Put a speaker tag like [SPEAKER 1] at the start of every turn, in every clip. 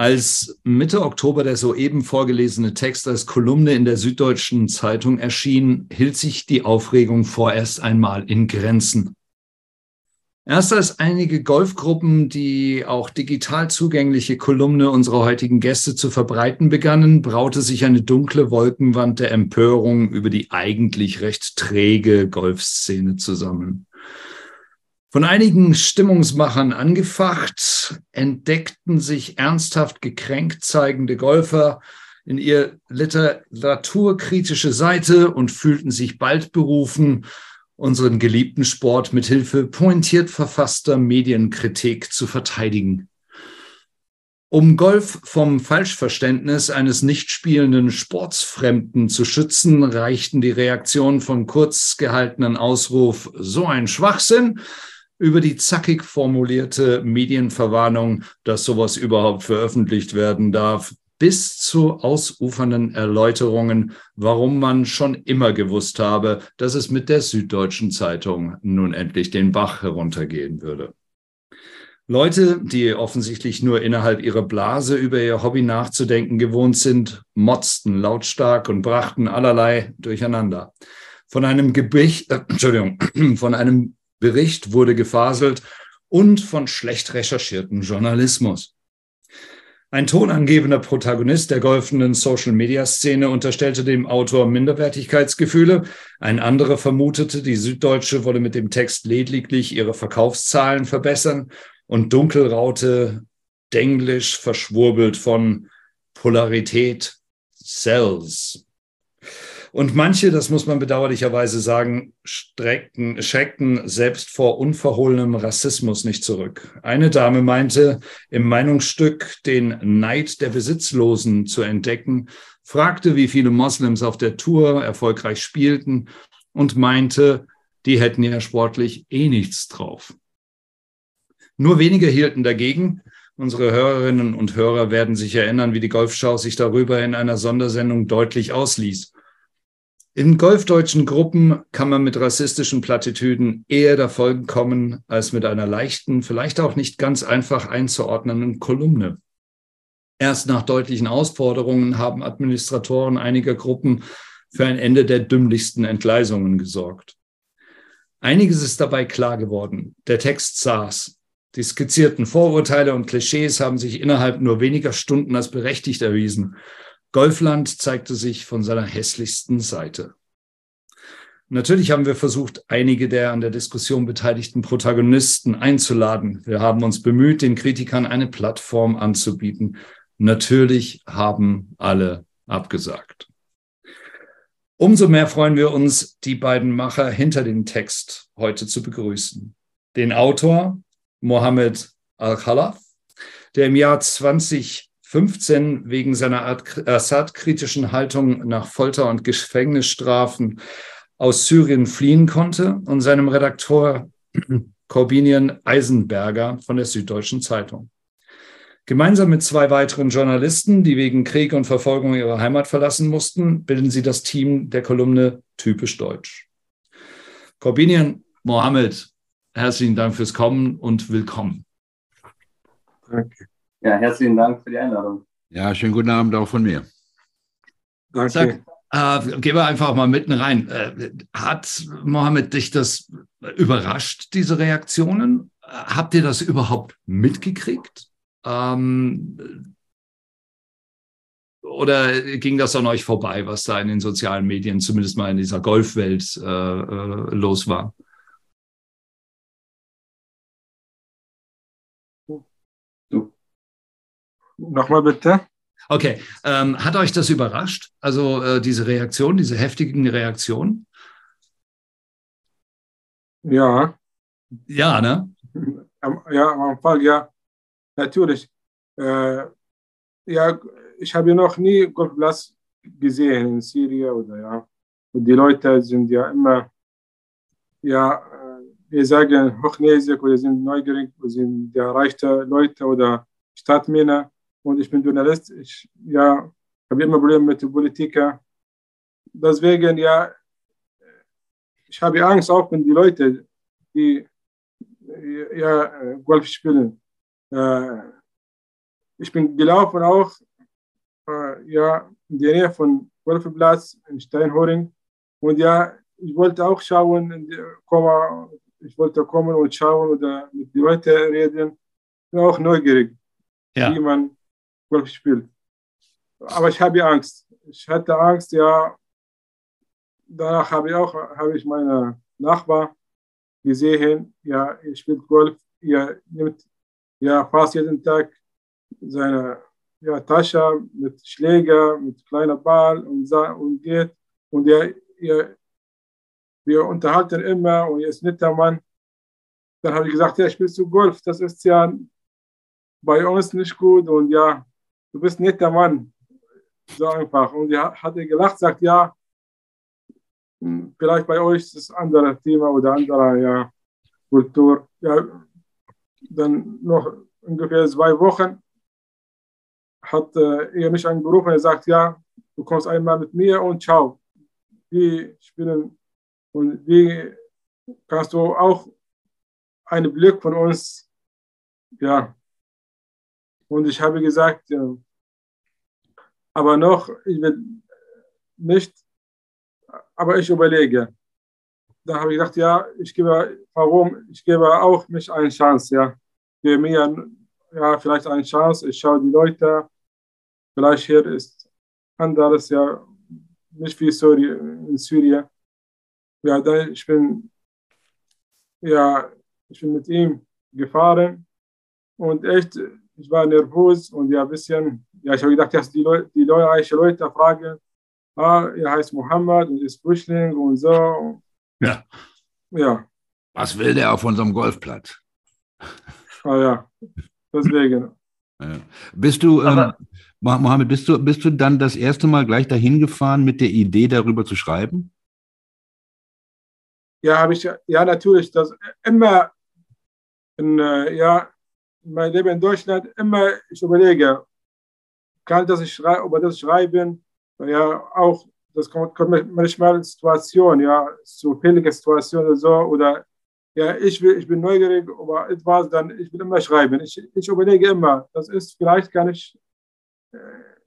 [SPEAKER 1] Als Mitte Oktober der soeben vorgelesene Text als Kolumne in der Süddeutschen Zeitung erschien, hielt sich die Aufregung vorerst einmal in Grenzen. Erst als einige Golfgruppen die auch digital zugängliche Kolumne unserer heutigen Gäste zu verbreiten begannen, braute sich eine dunkle Wolkenwand der Empörung über die eigentlich recht träge Golfszene zusammen. Von einigen Stimmungsmachern angefacht, entdeckten sich ernsthaft gekränkt zeigende Golfer in ihr literaturkritische Seite und fühlten sich bald berufen, unseren geliebten Sport mit Hilfe pointiert verfasster Medienkritik zu verteidigen. Um Golf vom Falschverständnis eines nicht spielenden Sportsfremden zu schützen, reichten die Reaktionen von kurz gehaltenen Ausruf so ein Schwachsinn über die zackig formulierte Medienverwarnung, dass sowas überhaupt veröffentlicht werden darf, bis zu ausufernden Erläuterungen, warum man schon immer gewusst habe, dass es mit der Süddeutschen Zeitung nun endlich den Bach heruntergehen würde. Leute, die offensichtlich nur innerhalb ihrer Blase über ihr Hobby nachzudenken gewohnt sind, motzten lautstark und brachten allerlei durcheinander. Von einem Gebicht, äh, Entschuldigung, von einem Bericht wurde gefaselt und von schlecht recherchierten Journalismus. Ein tonangebender Protagonist der golfenden Social-Media-Szene unterstellte dem Autor Minderwertigkeitsgefühle. Ein anderer vermutete, die Süddeutsche wolle mit dem Text lediglich ihre Verkaufszahlen verbessern und Dunkelraute denglisch verschwurbelt von Polarität sells. Und manche, das muss man bedauerlicherweise sagen, streckten, schreckten selbst vor unverhohlenem Rassismus nicht zurück. Eine Dame meinte, im Meinungsstück den Neid der Besitzlosen zu entdecken, fragte, wie viele Moslems auf der Tour erfolgreich spielten und meinte, die hätten ja sportlich eh nichts drauf. Nur wenige hielten dagegen. Unsere Hörerinnen und Hörer werden sich erinnern, wie die Golfschau sich darüber in einer Sondersendung deutlich ausließ. In golfdeutschen Gruppen kann man mit rassistischen Plattitüden eher davonkommen als mit einer leichten, vielleicht auch nicht ganz einfach einzuordnenden Kolumne. Erst nach deutlichen Ausforderungen haben Administratoren einiger Gruppen für ein Ende der dümmlichsten Entgleisungen gesorgt. Einiges ist dabei klar geworden. Der Text saß. Die skizzierten Vorurteile und Klischees haben sich innerhalb nur weniger Stunden als berechtigt erwiesen. Golfland zeigte sich von seiner hässlichsten Seite. Natürlich haben wir versucht, einige der an der Diskussion beteiligten Protagonisten einzuladen. Wir haben uns bemüht, den Kritikern eine Plattform anzubieten. Natürlich haben alle abgesagt. Umso mehr freuen wir uns, die beiden Macher hinter dem Text heute zu begrüßen. Den Autor Mohammed Al-Khalaf, der im Jahr 20 15 wegen seiner Assad-kritischen Haltung nach Folter- und Gefängnisstrafen aus Syrien fliehen konnte und seinem Redakteur Corbinian Eisenberger von der Süddeutschen Zeitung. Gemeinsam mit zwei weiteren Journalisten, die wegen Krieg und Verfolgung ihre Heimat verlassen mussten, bilden sie das Team der Kolumne Typisch Deutsch. Corbinian Mohammed, herzlichen Dank fürs Kommen und willkommen.
[SPEAKER 2] Danke. Ja, herzlichen Dank für die Einladung.
[SPEAKER 3] Ja, schönen guten Abend auch von mir.
[SPEAKER 1] Danke. Sag, äh, gehen wir einfach mal mitten rein. Äh, hat Mohammed dich das überrascht, diese Reaktionen? Habt ihr das überhaupt mitgekriegt? Ähm, oder ging das an euch vorbei, was da in den sozialen Medien, zumindest mal in dieser Golfwelt, äh, äh los war?
[SPEAKER 4] Nochmal bitte.
[SPEAKER 1] Okay, ähm, hat euch das überrascht? Also äh, diese Reaktion, diese heftigen Reaktionen?
[SPEAKER 4] Ja.
[SPEAKER 1] Ja, ne?
[SPEAKER 4] Ja, am Anfang ja, natürlich. Äh, ja, ich habe noch nie Golfplatz gesehen in Syrien oder ja. Und die Leute sind ja immer, ja, äh, wir sagen hochnäsig oder sind neugierig, oder sind ja reiche Leute oder Stadtmänner und ich bin Journalist. Ich ja, habe immer Probleme mit den Politikern. Deswegen, ja, ich habe Angst auch, wenn die Leute, die ja, Golf spielen. Äh, ich bin gelaufen auch äh, ja, in der Nähe von Golfplatz in Steinhoring. Und ja, ich wollte auch schauen, ich wollte kommen und schauen oder mit den Leuten reden. Ich bin auch neugierig, ja. wie man Golf spielt. Aber ich habe Angst. Ich hatte Angst, ja. Danach habe ich auch habe ich meine Nachbar gesehen, ja, er spielt Golf, er nimmt ja fast jeden Tag seine ja, Tasche mit Schläger, mit kleiner Ball und, und geht. Und er, er, wir unterhalten immer und er ist netter Mann. Dann habe ich gesagt, ja, spielst du Golf? Das ist ja bei uns nicht gut und ja, du bist netter Mann. So einfach. Und er hat er gelacht, sagt, ja, hm, vielleicht bei euch ist es ein anderes Thema oder andere ja, Kultur. Ja, dann noch ungefähr zwei Wochen hat äh, er mich angerufen. Er sagt, ja, du kommst einmal mit mir und ciao. Wir spielen und wie kannst du auch einen Blick von uns, ja. Und ich habe gesagt, ja, aber noch, ich will nicht, aber ich überlege. Da habe ich gesagt, ja, ich gebe, warum? Ich gebe auch mich eine Chance, ja. Gebe mir ja, vielleicht eine Chance. Ich schaue die Leute. Vielleicht hier ist anderes, ja, nicht wie in Syrien. Ja, da, ich bin, ja, ich bin mit ihm gefahren und echt, ich war nervös und ja, ein bisschen, ja, ich habe gedacht, dass die, Leute, die Leute, Leute fragen, ah, er heißt Mohammed und ist Flüchtling und so.
[SPEAKER 3] Ja. Ja. Was will der auf unserem Golfplatz?
[SPEAKER 4] Ah ja. Deswegen.
[SPEAKER 3] Ja. Bist du, ähm, Mohammed, bist du, bist du dann das erste Mal gleich dahin gefahren mit der Idee, darüber zu schreiben?
[SPEAKER 4] Ja, habe ich, ja, natürlich. Das immer in, äh, ja, in meinem Leben in Deutschland, immer, ich überlege, kann das ich über das schreiben? Ja, auch, das kommt, kommt manchmal Situation, ja, so billige Situation oder so, oder ja, ich, will, ich bin neugierig über etwas, dann ich will immer schreiben. Ich, ich überlege immer, das ist, vielleicht kann ich äh,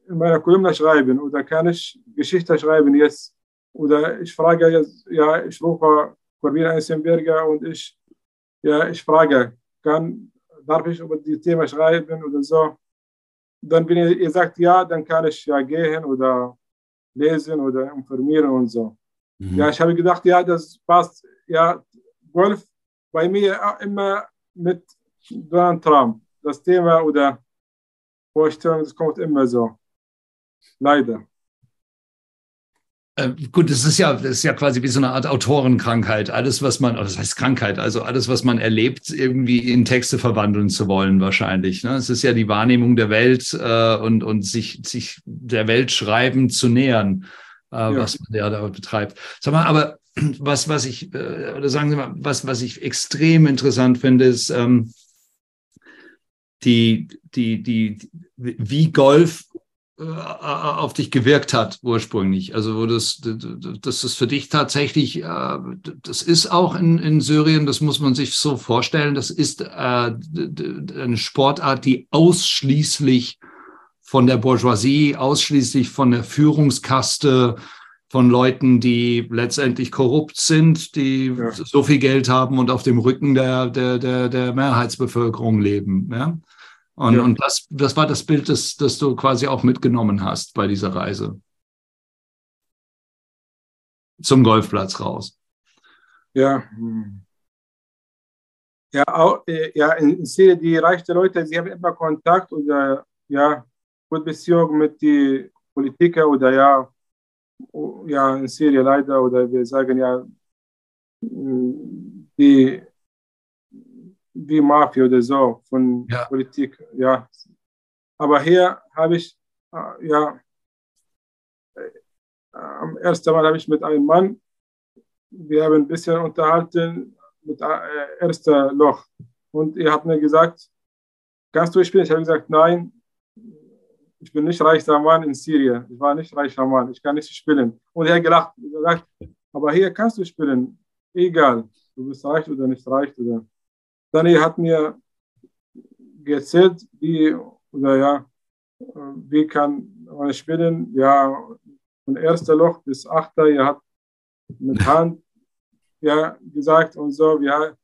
[SPEAKER 4] in meiner Kolumne schreiben oder kann ich Geschichte schreiben jetzt. Oder ich frage jetzt, ja, ich rufe Corbin Eisenberger und ich, ja, ich frage, kann, darf ich über die Thema schreiben oder so? Dann, wenn ihr, ihr sagt ja, dann kann ich ja gehen oder lesen oder informieren und so. Mhm. Ja, ich habe gedacht, ja, das passt. Ja, Golf bei mir immer mit Donald Trump. Das Thema oder Vorstellung, das kommt immer so. Leider.
[SPEAKER 1] Äh, gut, das ist ja, das ist ja quasi wie so eine Art Autorenkrankheit. Alles, was man, das heißt Krankheit, also alles, was man erlebt, irgendwie in Texte verwandeln zu wollen, wahrscheinlich. Ne? Es ist ja die Wahrnehmung der Welt äh, und, und sich, sich der Welt schreiben zu nähern, äh, ja. was man ja da betreibt. Sag mal, aber was, was ich, äh, oder sagen Sie mal, was, was ich extrem interessant finde, ist ähm, die, die, die, wie Golf auf dich gewirkt hat ursprünglich. Also wo das, das ist für dich tatsächlich, äh, das ist auch in, in Syrien, das muss man sich so vorstellen, das ist äh, eine Sportart, die ausschließlich von der Bourgeoisie, ausschließlich von der Führungskaste von Leuten, die letztendlich korrupt sind, die ja. so viel Geld haben und auf dem Rücken der, der, der, der Mehrheitsbevölkerung leben. Ja? Und, ja. und das, das war das Bild, das, das du quasi auch mitgenommen hast bei dieser Reise. Zum Golfplatz raus.
[SPEAKER 4] Ja. Ja, auch, äh, ja, in Syrien, die reichen Leute, sie haben immer Kontakt oder ja, gute Beziehung mit den Politikern oder ja, ja, in Syrien leider, oder wir sagen ja, die, die Mafia oder so von ja. Politik, ja. Aber hier habe ich, äh, ja, äh, am ersten Mal habe ich mit einem Mann, wir haben ein bisschen unterhalten mit äh, erster Loch. Und er hat mir gesagt, kannst du spielen? Ich habe gesagt, nein, ich bin nicht reicher Mann in Syrien. Ich war nicht reicher Mann. Ich kann nicht spielen. Und er hat gelacht, gesagt, aber hier kannst du spielen. Egal, du bist reich oder nicht reich. Oder. Dani hat mir erzählt, wie, oder ja, wie kann man spielen, ja, von erster Loch bis achter, er hat mit Hand ja, gesagt und so, ja.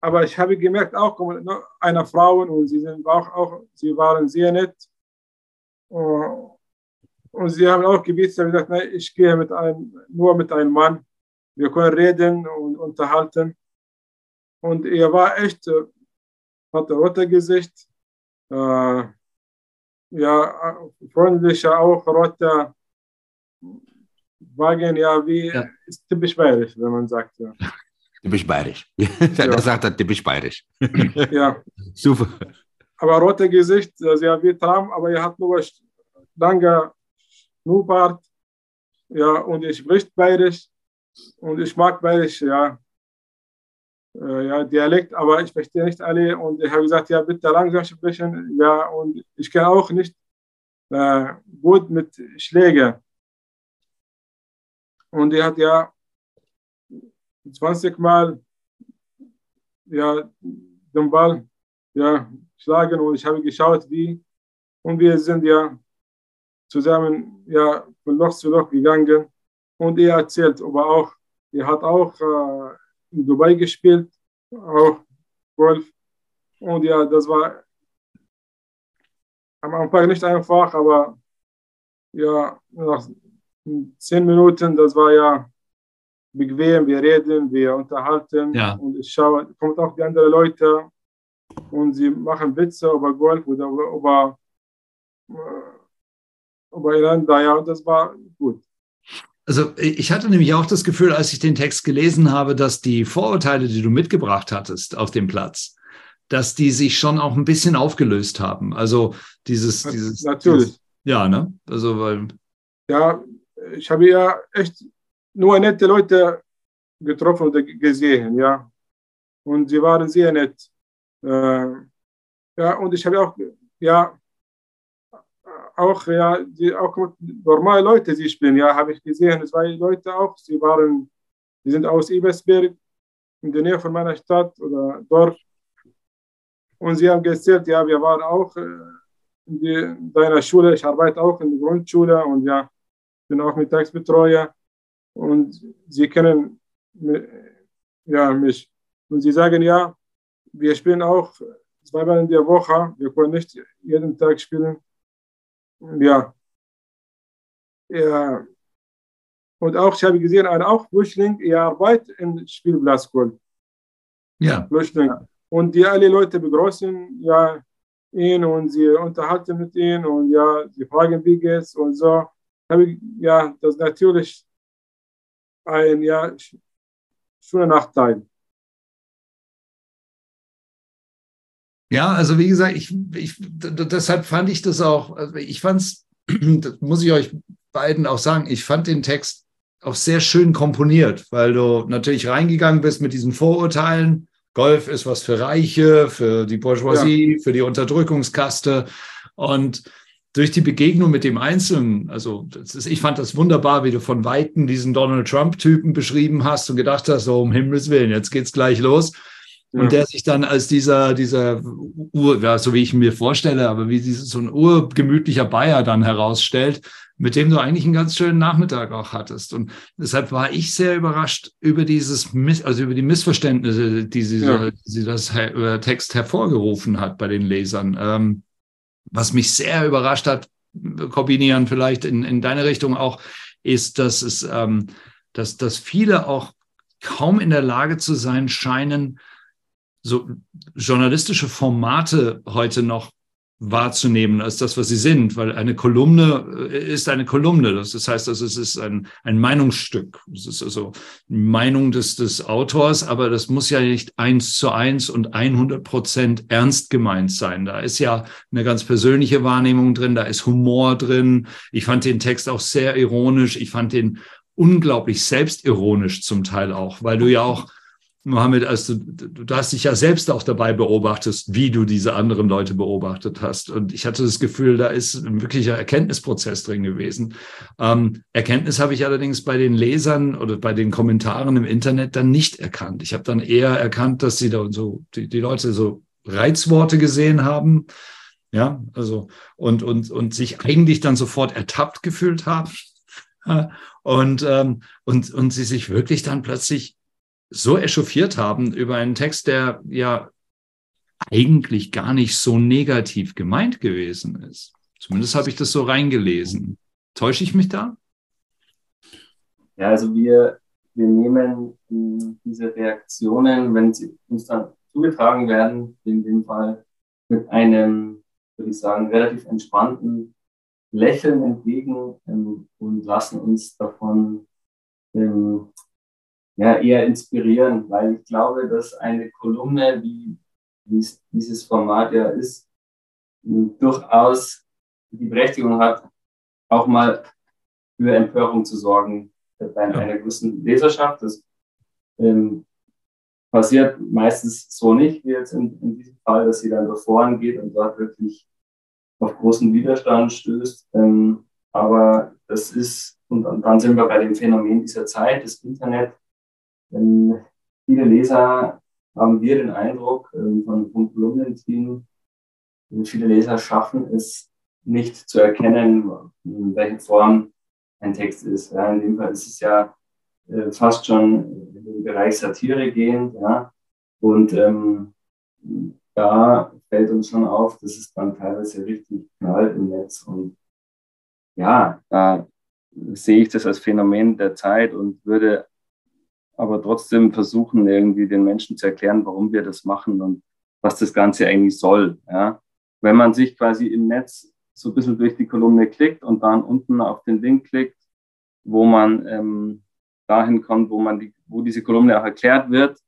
[SPEAKER 4] Aber ich habe gemerkt, auch eine Frau und sie sind auch, auch sie waren sehr nett. Und sie haben auch gebeten, gesagt, nein, ich gehe mit einem, nur mit einem Mann. Wir können reden und unterhalten. Und er war echt, äh, hat ein rotes Gesicht, äh, ja, freundlicher, auch roter Wagen, ja, wie ja. ist typisch bayerisch, wenn man sagt, ja.
[SPEAKER 3] Typisch bayerisch. ja. Das sagt er typisch bayerisch.
[SPEAKER 4] ja.
[SPEAKER 3] Super.
[SPEAKER 4] Aber rote Gesicht, also ja, wie Trump, aber er hat nur lange Schnurrbart. Ja, und ich spricht bayerisch. Und ich mag bayerisch, ja. Äh, ja, Dialekt, aber ich verstehe nicht alle. Und ich habe gesagt, ja, bitte langsam sprechen. Ja, und ich kann auch nicht äh, gut mit Schlägen. Und er hat ja 20 Mal ja, den Ball ja, schlagen und ich habe geschaut, wie. Und wir sind ja zusammen ja, von Loch zu Loch gegangen. Und er erzählt, aber auch, er hat auch äh, in Dubai gespielt, auch Golf. Und ja, das war am Anfang nicht einfach, aber ja, nach zehn Minuten, das war ja bequem, wir reden, wir unterhalten
[SPEAKER 1] ja.
[SPEAKER 4] und ich schaue, kommt auch die anderen Leute und sie machen Witze über Golf oder über, über einander, ja, und das war gut.
[SPEAKER 1] Also ich hatte nämlich auch das Gefühl, als ich den Text gelesen habe, dass die Vorurteile, die du mitgebracht hattest auf dem Platz, dass die sich schon auch ein bisschen aufgelöst haben. Also dieses, dieses
[SPEAKER 4] natürlich. Dieses,
[SPEAKER 1] ja, ne? Also weil
[SPEAKER 4] ja, ich habe ja echt nur nette Leute getroffen oder gesehen, ja. Und sie waren sehr nett. Äh, ja, und ich habe auch, ja, auch, ja, die, auch normale Leute, sie spielen, ja, habe ich gesehen, zwei Leute auch, sie waren, sie sind aus Ebersberg, in der Nähe von meiner Stadt oder Dorf. Und sie haben erzählt, ja, wir waren auch äh, in, die, in deiner Schule, ich arbeite auch in der Grundschule und ja, bin auch Mittagsbetreuer und sie kennen ja, mich. Und sie sagen, ja, wir spielen auch zweimal in der Woche, wir können nicht jeden Tag spielen. Ja. ja. Und auch, ich habe gesehen, ein auch Flüchtling, er arbeitet im Spielplatz.
[SPEAKER 1] Ja.
[SPEAKER 4] Flüchtling. Und die alle Leute begrüßen ja, ihn und sie unterhalten mit ihm und ja, sie fragen, wie geht's und so habe ich ja das natürlich ein ja schöner Nachteil.
[SPEAKER 1] Ja, also wie gesagt, ich, ich, deshalb fand ich das auch, also ich fand es, das muss ich euch beiden auch sagen, ich fand den Text auch sehr schön komponiert, weil du natürlich reingegangen bist mit diesen Vorurteilen. Golf ist was für Reiche, für die Bourgeoisie, ja. für die Unterdrückungskaste. Und durch die Begegnung mit dem Einzelnen, also ist, ich fand das wunderbar, wie du von Weitem diesen Donald Trump-Typen beschrieben hast und gedacht hast, so um Himmels Willen, jetzt geht's gleich los. Und der sich dann als dieser, dieser Ur, ja, so wie ich mir vorstelle, aber wie dieses, so ein urgemütlicher Bayer dann herausstellt, mit dem du eigentlich einen ganz schönen Nachmittag auch hattest. Und deshalb war ich sehr überrascht über dieses, also über die Missverständnisse, die sie, ja. die das Text hervorgerufen hat bei den Lesern. Ähm, was mich sehr überrascht hat, kombinieren vielleicht in, in deine Richtung auch, ist, dass es, ähm, dass, dass viele auch kaum in der Lage zu sein scheinen, so journalistische Formate heute noch wahrzunehmen als das, was sie sind, weil eine Kolumne äh, ist eine Kolumne. Das heißt, also es ist ein, ein Meinungsstück. Es ist also Meinung des, des Autors, aber das muss ja nicht eins zu eins und 100 Prozent ernst gemeint sein. Da ist ja eine ganz persönliche Wahrnehmung drin, da ist Humor drin. Ich fand den Text auch sehr ironisch. Ich fand den unglaublich selbstironisch zum Teil auch, weil du ja auch Mohammed, als du, du hast dich ja selbst auch dabei beobachtet, wie du diese anderen Leute beobachtet hast. Und ich hatte das Gefühl, da ist ein wirklicher Erkenntnisprozess drin gewesen. Ähm, Erkenntnis habe ich allerdings bei den Lesern oder bei den Kommentaren im Internet dann nicht erkannt. Ich habe dann eher erkannt, dass sie da so, die, die Leute so Reizworte gesehen haben. Ja, also, und, und, und sich eigentlich dann sofort ertappt gefühlt haben. Und, ähm, und, und sie sich wirklich dann plötzlich so echauffiert haben über einen Text, der ja eigentlich gar nicht so negativ gemeint gewesen ist. Zumindest habe ich das so reingelesen. Täusche ich mich da?
[SPEAKER 2] Ja, also wir, wir nehmen diese Reaktionen, wenn sie uns dann zugetragen werden, in dem Fall mit einem, würde ich sagen, relativ entspannten Lächeln entgegen ähm, und lassen uns davon ähm, ja, eher inspirieren, weil ich glaube, dass eine Kolumne, wie, wie dieses Format ja ist, durchaus die Berechtigung hat, auch mal für Empörung zu sorgen bei einer gewissen Leserschaft. Das ähm, passiert meistens so nicht, wie jetzt in, in diesem Fall, dass sie dann davor geht und dort wirklich auf großen Widerstand stößt. Ähm, aber das ist, und, und dann sind wir bei dem Phänomen dieser Zeit, das Internet, denn viele Leser haben wir den Eindruck äh, von, von Kolumnenteam, viele Leser schaffen es nicht zu erkennen, in welcher Form ein Text ist. Ja, in dem Fall ist es ja äh, fast schon den Bereich Satire gehend. Ja, und ähm, da fällt uns schon auf, dass es dann teilweise richtig knallt im Netz. Und ja, da sehe ich das als Phänomen der Zeit und würde aber trotzdem versuchen, irgendwie den Menschen zu erklären, warum wir das machen und was das Ganze eigentlich soll. Ja. Wenn man sich quasi im Netz so ein bisschen durch die Kolumne klickt und dann unten auf den Link klickt, wo man ähm, dahin kommt, wo man die, wo diese Kolumne auch erklärt wird,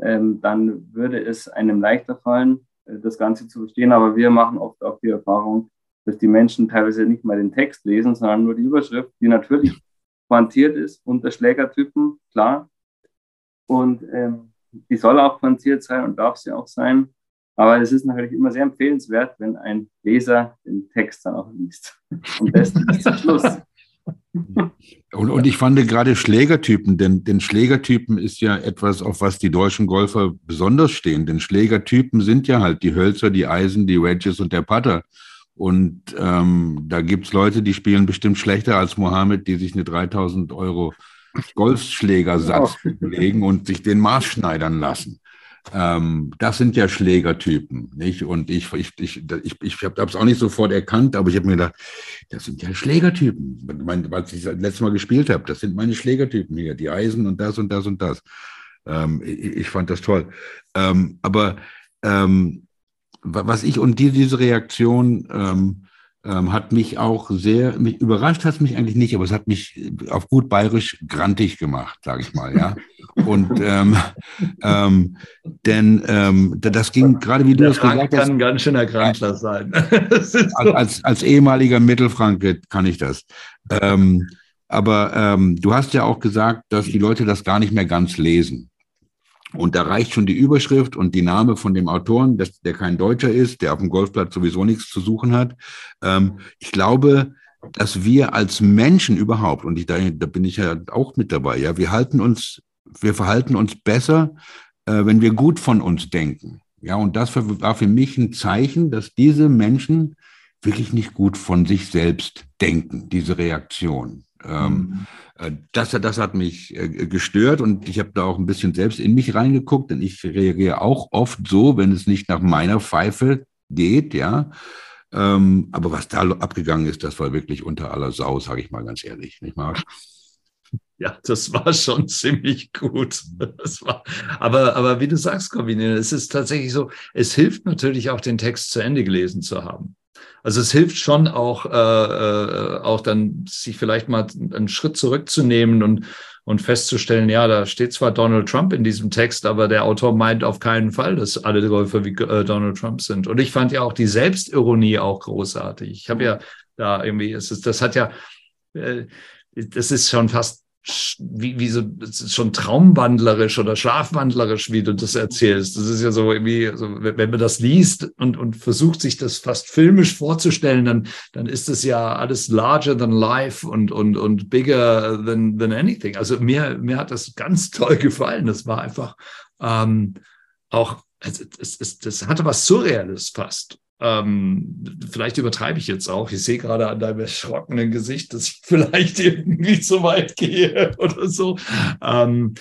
[SPEAKER 2] ähm, dann würde es einem leichter fallen, äh, das Ganze zu verstehen. Aber wir machen oft auch die Erfahrung, dass die Menschen teilweise nicht mal den Text lesen, sondern nur die Überschrift, die natürlich pointiert ist unter Schlägertypen, klar. Und ähm, die soll auch pointiert sein und darf sie auch sein. Aber es ist natürlich immer sehr empfehlenswert, wenn ein Leser den Text dann auch liest. Und das ist zum Schluss.
[SPEAKER 3] Und, und ich fand gerade Schlägertypen, denn, denn Schlägertypen ist ja etwas, auf was die deutschen Golfer besonders stehen. Denn Schlägertypen sind ja halt die Hölzer, die Eisen, die Wedges und der Putter. Und ähm, da gibt's Leute, die spielen bestimmt schlechter als Mohammed, die sich eine 3000 Euro Golfschlägersatz legen und sich den Maß schneidern lassen. Ähm, das sind ja Schlägertypen, nicht? Und ich, ich, ich, ich, ich habe es auch nicht sofort erkannt, aber ich habe mir gedacht, das sind ja Schlägertypen. Mein, was ich das letzte Mal gespielt habe, das sind meine Schlägertypen hier, die Eisen und das und das und das. Ähm, ich, ich, fand das toll. Ähm, aber ähm, was ich und die, diese Reaktion ähm, ähm, hat mich auch sehr, mich überrascht hat es mich eigentlich nicht, aber es hat mich auf gut bayerisch grantig gemacht, sage ich mal, ja. Und ähm, ähm, denn ähm, das ging gerade wie du es gesagt hast.
[SPEAKER 1] kann ein ganz schöner Grantler sein.
[SPEAKER 3] als, als, als, ehemaliger Mittelfranke kann ich das. Ähm, aber ähm, du hast ja auch gesagt, dass die Leute das gar nicht mehr ganz lesen. Und da reicht schon die Überschrift und die Name von dem Autoren, dass der kein Deutscher ist, der auf dem Golfplatz sowieso nichts zu suchen hat. Ähm, ich glaube, dass wir als Menschen überhaupt, und ich, da, da bin ich ja auch mit dabei, ja, wir halten uns, wir verhalten uns besser, äh, wenn wir gut von uns denken. Ja, und das war für mich ein Zeichen, dass diese Menschen wirklich nicht gut von sich selbst denken, diese Reaktion. Mhm. Das, das hat mich äh, gestört und ich habe da auch ein bisschen selbst in mich reingeguckt, denn ich reagiere auch oft so, wenn es nicht nach meiner Pfeife geht, ja. Ähm, aber was da abgegangen ist, das war wirklich unter aller Sau, sage ich mal ganz ehrlich, nicht mal.
[SPEAKER 1] Ja, das war schon ziemlich gut. Das war, aber, aber wie du sagst, Corbin, es ist tatsächlich so, es hilft natürlich auch, den Text zu Ende gelesen zu haben. Also es hilft schon auch, äh, äh, auch dann sich vielleicht mal einen Schritt zurückzunehmen und, und festzustellen, ja, da steht zwar Donald Trump in diesem Text, aber der Autor meint auf keinen Fall, dass alle Golfer wie äh, Donald Trump sind. Und ich fand ja auch die Selbstironie auch großartig. Ich habe ja da irgendwie, es ist, das hat ja, äh, das ist schon fast wie, wie so, schon traumwandlerisch oder schlafwandlerisch, wie du das erzählst. Das ist ja so irgendwie, also wenn man das liest und, und versucht, sich das fast filmisch vorzustellen, dann, dann ist das ja alles larger than life und, und, und bigger than, than anything. Also mir, mir hat das ganz toll gefallen. Das war einfach ähm, auch, es, es, es, das hatte was Surreales fast. Ähm, vielleicht übertreibe ich jetzt auch. Ich sehe gerade an deinem erschrockenen Gesicht, dass ich vielleicht irgendwie zu weit gehe oder so. Ähm,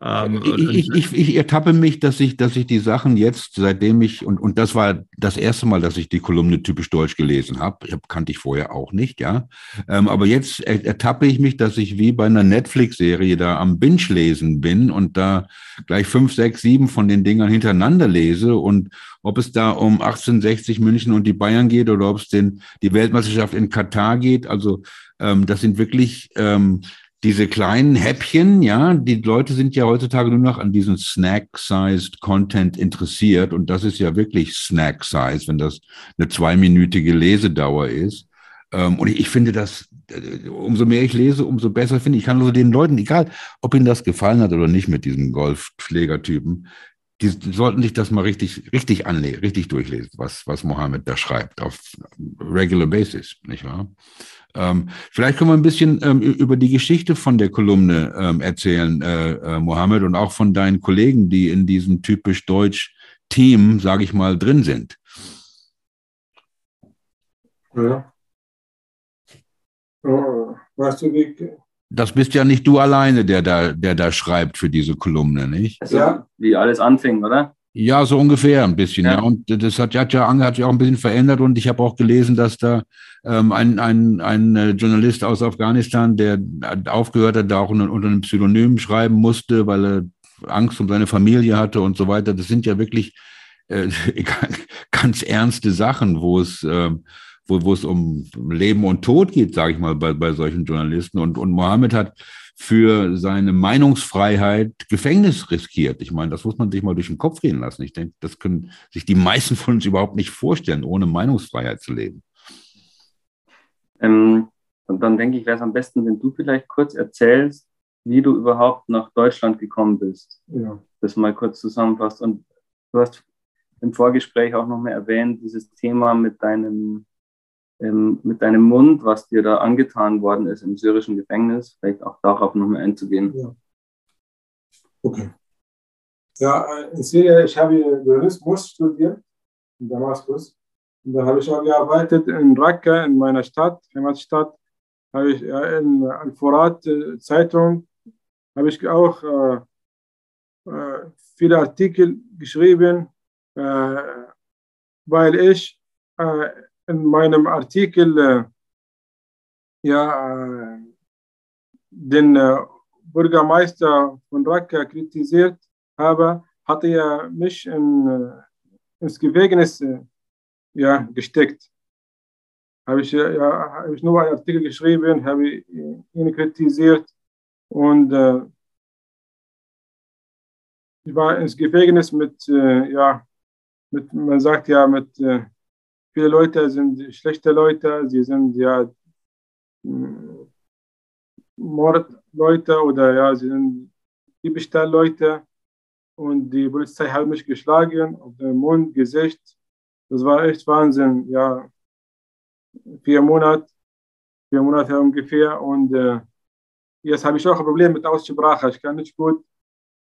[SPEAKER 3] ähm, ich, ich, ich, ertappe mich, dass ich, dass ich die Sachen jetzt, seitdem ich, und, und das war das erste Mal, dass ich die Kolumne typisch deutsch gelesen habe, kannte ich vorher auch nicht, ja. Ähm, aber jetzt ertappe ich mich, dass ich wie bei einer Netflix-Serie da am Binge-Lesen bin und da gleich fünf, sechs, sieben von den Dingern hintereinander lese und ob es da um 1860 München und die Bayern geht oder ob es den, die Weltmeisterschaft in Katar geht, also ähm, das sind wirklich ähm, diese kleinen Häppchen, ja, die Leute sind ja heutzutage nur noch an diesen Snack-Sized Content interessiert und das ist ja wirklich Snack-Size, wenn das eine zweiminütige Lesedauer ist. Ähm, und ich finde das, äh, umso mehr ich lese, umso besser finde ich. Ich kann also den Leuten, egal ob ihnen das gefallen hat oder nicht mit diesem Golfschlägertypen, die, sollten sich das mal richtig, richtig anlegen, richtig durchlesen, was, was Mohammed da schreibt, auf regular basis, nicht wahr? Ähm, vielleicht können wir ein bisschen ähm, über die Geschichte von der Kolumne ähm, erzählen, äh, äh, Mohammed, und auch von deinen Kollegen, die in diesem typisch deutsch Team, sage ich mal, drin sind.
[SPEAKER 4] Ja. Oh, weißt du, wie,
[SPEAKER 3] das bist ja nicht du alleine, der da, der da schreibt für diese Kolumne, nicht?
[SPEAKER 2] Also, ja. Wie alles anfing, oder?
[SPEAKER 3] Ja, so ungefähr ein bisschen, ja. ja. Und das hat, hat ja hat sich auch ein bisschen verändert und ich habe auch gelesen, dass da ähm, ein, ein, ein äh, Journalist aus Afghanistan, der aufgehört hat, da auch unter, unter einem Pseudonym schreiben musste, weil er Angst um seine Familie hatte und so weiter. Das sind ja wirklich äh, ganz ernste Sachen, wo es, äh, wo, wo es um Leben und Tod geht, sage ich mal, bei, bei solchen Journalisten. Und, und Mohammed hat für seine Meinungsfreiheit Gefängnis riskiert. Ich meine, das muss man sich mal durch den Kopf gehen lassen. Ich denke, das können sich die meisten von uns überhaupt nicht vorstellen, ohne Meinungsfreiheit zu leben.
[SPEAKER 2] Ähm, und dann denke ich, wäre es am besten, wenn du vielleicht kurz erzählst, wie du überhaupt nach Deutschland gekommen bist. Ja. Das mal kurz zusammenfasst. Und du hast im Vorgespräch auch noch mal erwähnt, dieses Thema mit deinem ähm, mit deinem Mund, was dir da angetan worden ist im syrischen Gefängnis, vielleicht auch darauf nochmal einzugehen.
[SPEAKER 4] Ja. Okay. Ja, äh, in Syrien, ich habe Journalismus studiert in Damaskus. Und da habe ich auch gearbeitet in Raqqa, in meiner Stadt, Heimatstadt. Habe ich in Al-Furat äh, Zeitung habe ich auch äh, äh, viele Artikel geschrieben, äh, weil ich äh, in meinem Artikel äh, ja, äh, den äh, Bürgermeister von Raqqa kritisiert habe, hatte er mich in, ins Gefängnis ja, gesteckt. Habe ich, ja, habe ich nur einen Artikel geschrieben, habe ihn kritisiert und äh, ich war ins Gefängnis mit, äh, ja, mit, man sagt ja, mit äh, Viele Leute sind schlechte Leute, sie sind ja hm, Mordleute oder ja, sie sind Diebstahlleute und die Polizei hat mich geschlagen auf den Mund, Gesicht. Das war echt Wahnsinn, ja. Vier Monate, vier Monate ungefähr und äh, jetzt habe ich auch ein Problem mit Aussprache. Ich kann nicht gut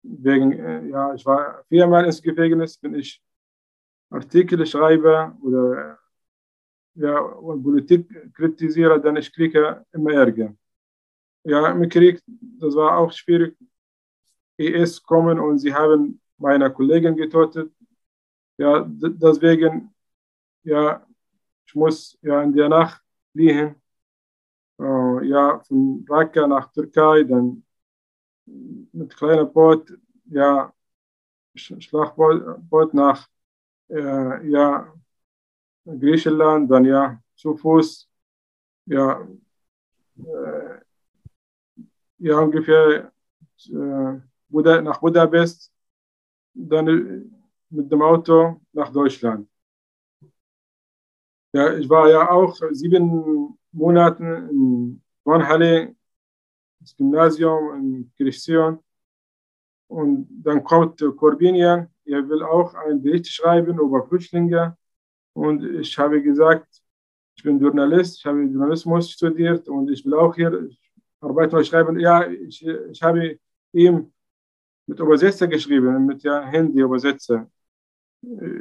[SPEAKER 4] wegen, äh, ja, ich war viermal ins Gefängnis, wenn ich Artikel schreibe oder ja, und Politik kritisiere, dann ich kriege immer Ärger. Ja, im Krieg, das war auch schwierig. IS kommen und sie haben meine Kollegen getötet. Ja, deswegen, ja, ich muss ja in der Nacht fliehen. Uh, ja, von Raqqa nach Türkei, dann mit kleinem Boot, ja, Schlagboot nach, äh, ja, Griechenland, dann ja zu Fuß, ja, äh, ja ungefähr äh, Buda, nach Budapest, dann äh, mit dem Auto nach Deutschland. Ja, ich war ja auch sieben Monate in Wanhalle das Gymnasium in Kirchzion. Und dann kommt Corbinian, er will auch einen Bericht schreiben über Flüchtlinge. Und ich habe gesagt, ich bin Journalist, ich habe Journalismus studiert und ich will auch hier arbeiten und schreiben. Ja, ich, ich habe ihm mit Übersetzer geschrieben, mit ja, Handy-Übersetzer.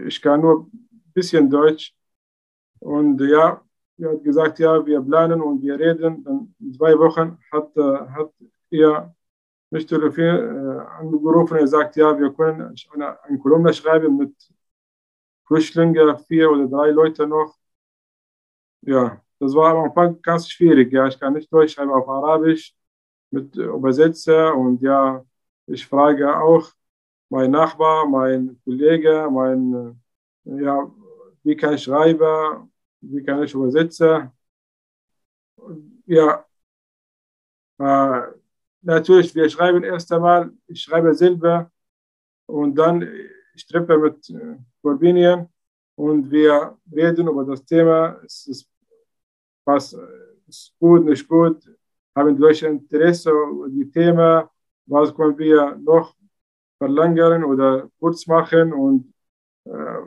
[SPEAKER 4] Ich kann nur ein bisschen Deutsch. Und ja, er hat gesagt, ja, wir planen und wir reden. Dann in zwei Wochen hat, hat er mich telefon, äh, angerufen. Er sagt, ja, wir können eine, eine Kolumne schreiben mit Flüchtlingen, vier oder drei Leute noch. Ja, das war am Anfang ganz schwierig. Ja, ich kann nicht Deutsch schreiben auf Arabisch mit Übersetzer und ja, ich frage auch mein Nachbar, mein Kollege, mein, ja, wie kann ich schreiben, wie kann ich übersetzen. Ja, äh, natürlich, wir schreiben erst einmal, ich schreibe selber und dann ich treffe mit Corbinian und wir reden über das Thema. Es ist, was ist gut, nicht gut, haben wir Interesse über die Themen, was können wir noch verlängern oder kurz machen und äh,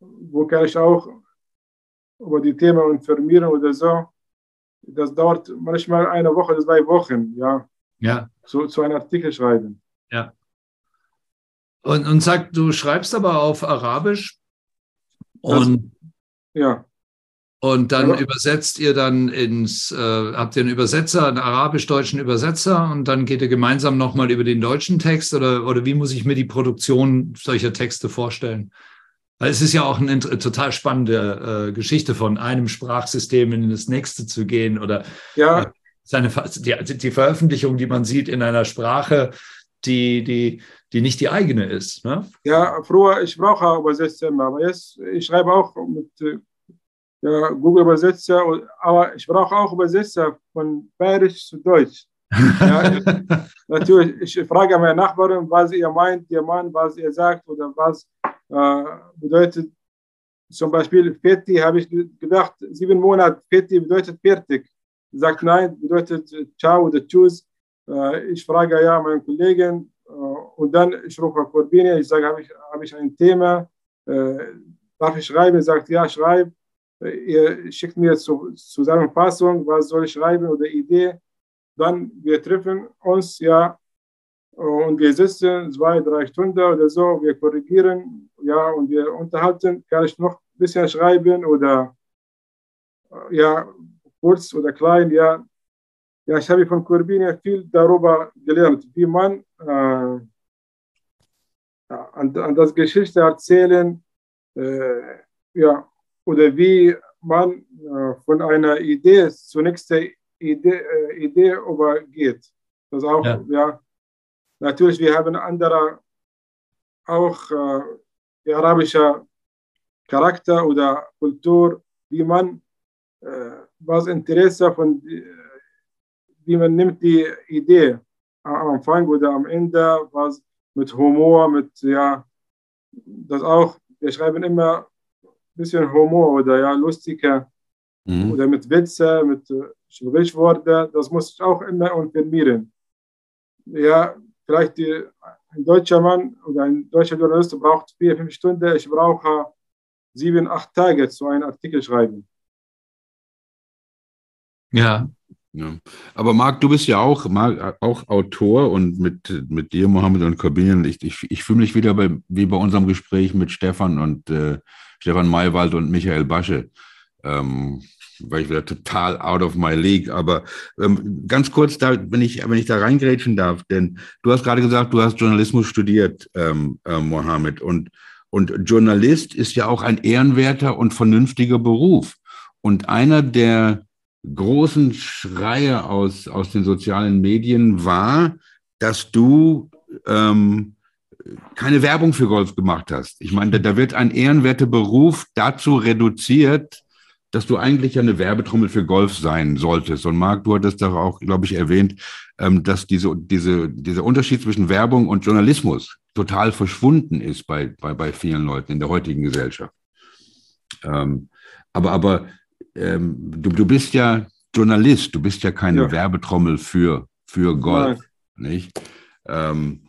[SPEAKER 4] wo kann ich auch über die Themen informieren oder so. Das dauert manchmal eine Woche, zwei Wochen, ja.
[SPEAKER 1] Ja.
[SPEAKER 4] So, so einen Artikel schreiben.
[SPEAKER 1] Ja. Und, und sag, du schreibst aber auf Arabisch und,
[SPEAKER 4] das, ja.
[SPEAKER 1] und dann ja. übersetzt ihr dann ins, äh, habt ihr einen Übersetzer, einen arabisch-deutschen Übersetzer und dann geht ihr gemeinsam nochmal über den deutschen Text oder, oder wie muss ich mir die Produktion solcher Texte vorstellen? Weil es ist ja auch eine total spannende äh, Geschichte von einem Sprachsystem in das nächste zu gehen oder
[SPEAKER 4] ja.
[SPEAKER 1] äh, seine, die, die Veröffentlichung, die man sieht in einer Sprache, die, die, die nicht die eigene ist. Ne?
[SPEAKER 4] Ja, früher, ich brauche auch Übersetzer, aber jetzt, ich schreibe auch mit äh, ja, Google Übersetzer, aber ich brauche auch Übersetzer von Bayerisch zu Deutsch. ja, natürlich, ich frage meine Nachbarin, was ihr meint, ihr Mann, was ihr sagt oder was äh, bedeutet zum Beispiel Fetti, habe ich gedacht, sieben Monate, Fetti bedeutet fertig. Sagt nein, bedeutet Ciao oder Tschüss. Äh, ich frage ja meinen Kollegen und dann ich rufe Corbini, ich sage, habe ich, hab ich ein Thema, darf ich schreiben? Er sagt, ja, schreib. Ihr schickt mir zur Zusammenfassung, was soll ich schreiben oder Idee. Dann wir treffen uns, ja, und wir sitzen zwei, drei Stunden oder so, wir korrigieren, ja, und wir unterhalten, kann ich noch ein bisschen schreiben oder, ja, kurz oder klein, ja, ja, ich habe von Corbini viel darüber gelernt, wie man äh, an, an das Geschichte erzählen, äh, ja, oder wie man äh, von einer Idee zur nächsten Idee, Idee übergeht. Das auch, ja. ja. Natürlich, wir haben andere, auch äh, arabischer Charakter oder Kultur, wie man was Interesse von wie man nimmt die Idee am Anfang oder am Ende, was mit Humor, mit, ja, das auch, wir schreiben immer ein bisschen Humor oder ja, lustige mhm. oder mit Witze, mit Sprichworte, das muss ich auch immer informieren. Ja, vielleicht die, ein deutscher Mann oder ein deutscher Journalist braucht vier, fünf Stunden, ich brauche sieben, acht Tage zu einem Artikel schreiben.
[SPEAKER 1] Ja,
[SPEAKER 3] ja. Aber Marc, du bist ja auch, Marc, auch Autor und mit, mit dir, Mohammed und Corbinian, ich, ich, ich fühle mich wieder bei, wie bei unserem Gespräch mit Stefan und äh, Stefan Maywald und Michael Basche. Ähm, war ich wieder total out of my league. Aber ähm, ganz kurz, da, wenn ich, wenn ich da reingrätschen darf, denn du hast gerade gesagt, du hast Journalismus studiert, ähm, äh, Mohammed. Und, und Journalist ist ja auch ein ehrenwerter und vernünftiger Beruf. Und einer der großen Schreie aus, aus den sozialen Medien war, dass du ähm, keine Werbung für Golf gemacht hast. Ich meine, da, da wird ein ehrenwerter Beruf dazu reduziert, dass du eigentlich eine Werbetrommel für Golf sein solltest. Und Marc, du hattest doch auch, glaube ich, erwähnt, ähm, dass diese, diese, dieser Unterschied zwischen Werbung und Journalismus total verschwunden ist bei, bei, bei vielen Leuten in der heutigen Gesellschaft. Ähm, aber aber ähm, du, du bist ja Journalist, du bist ja keine ja. Werbetrommel für, für Golf. Nicht? Ähm,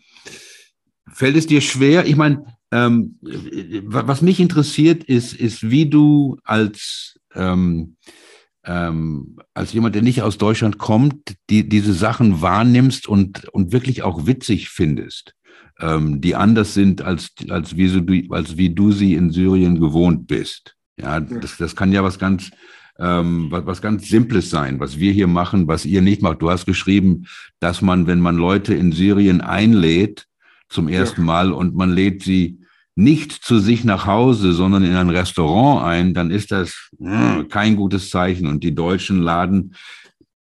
[SPEAKER 3] fällt es dir schwer? Ich meine, ähm, was mich interessiert, ist, ist, wie du als, ähm, ähm, als jemand, der nicht aus Deutschland kommt, die, diese Sachen wahrnimmst und, und wirklich auch witzig findest, ähm, die anders sind, als, als, wie so du, als wie du sie in Syrien gewohnt bist. Ja, das, das kann ja was ganz, ähm, was, was ganz Simples sein, was wir hier machen, was ihr nicht macht. Du hast geschrieben, dass man, wenn man Leute in Syrien einlädt zum ersten ja. Mal und man lädt sie nicht zu sich nach Hause, sondern in ein Restaurant ein, dann ist das mh, hm, kein gutes Zeichen. Und die Deutschen laden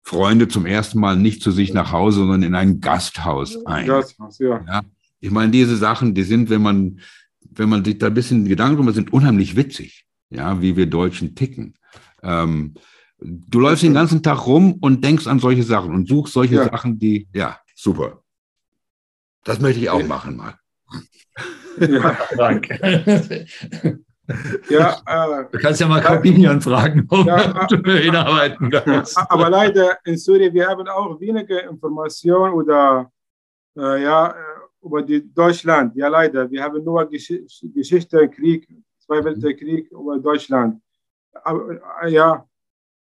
[SPEAKER 3] Freunde zum ersten Mal nicht zu sich nach Hause, sondern in ein Gasthaus ein. Gasthaus, ja. ja. Ich meine, diese Sachen, die sind, wenn man, wenn man sich da ein bisschen Gedanken drüber sind unheimlich witzig, ja, wie wir Deutschen ticken. Ähm, du läufst den ganzen Tag rum und denkst an solche Sachen und suchst solche ja. Sachen, die, ja, super. Das möchte ich auch machen mal.
[SPEAKER 1] Ja, danke. Ja, äh, du kannst ja mal Corbinian fragen, ob ja, du hinarbeiten
[SPEAKER 4] kannst. Aber leider in Syrien, wir haben auch wenige Informationen oder äh, ja, äh, über die Deutschland. Ja, leider. Wir haben nur Gesch Geschichte, Krieg, Zwei Weltkrieg über Deutschland. Aber, äh, ja,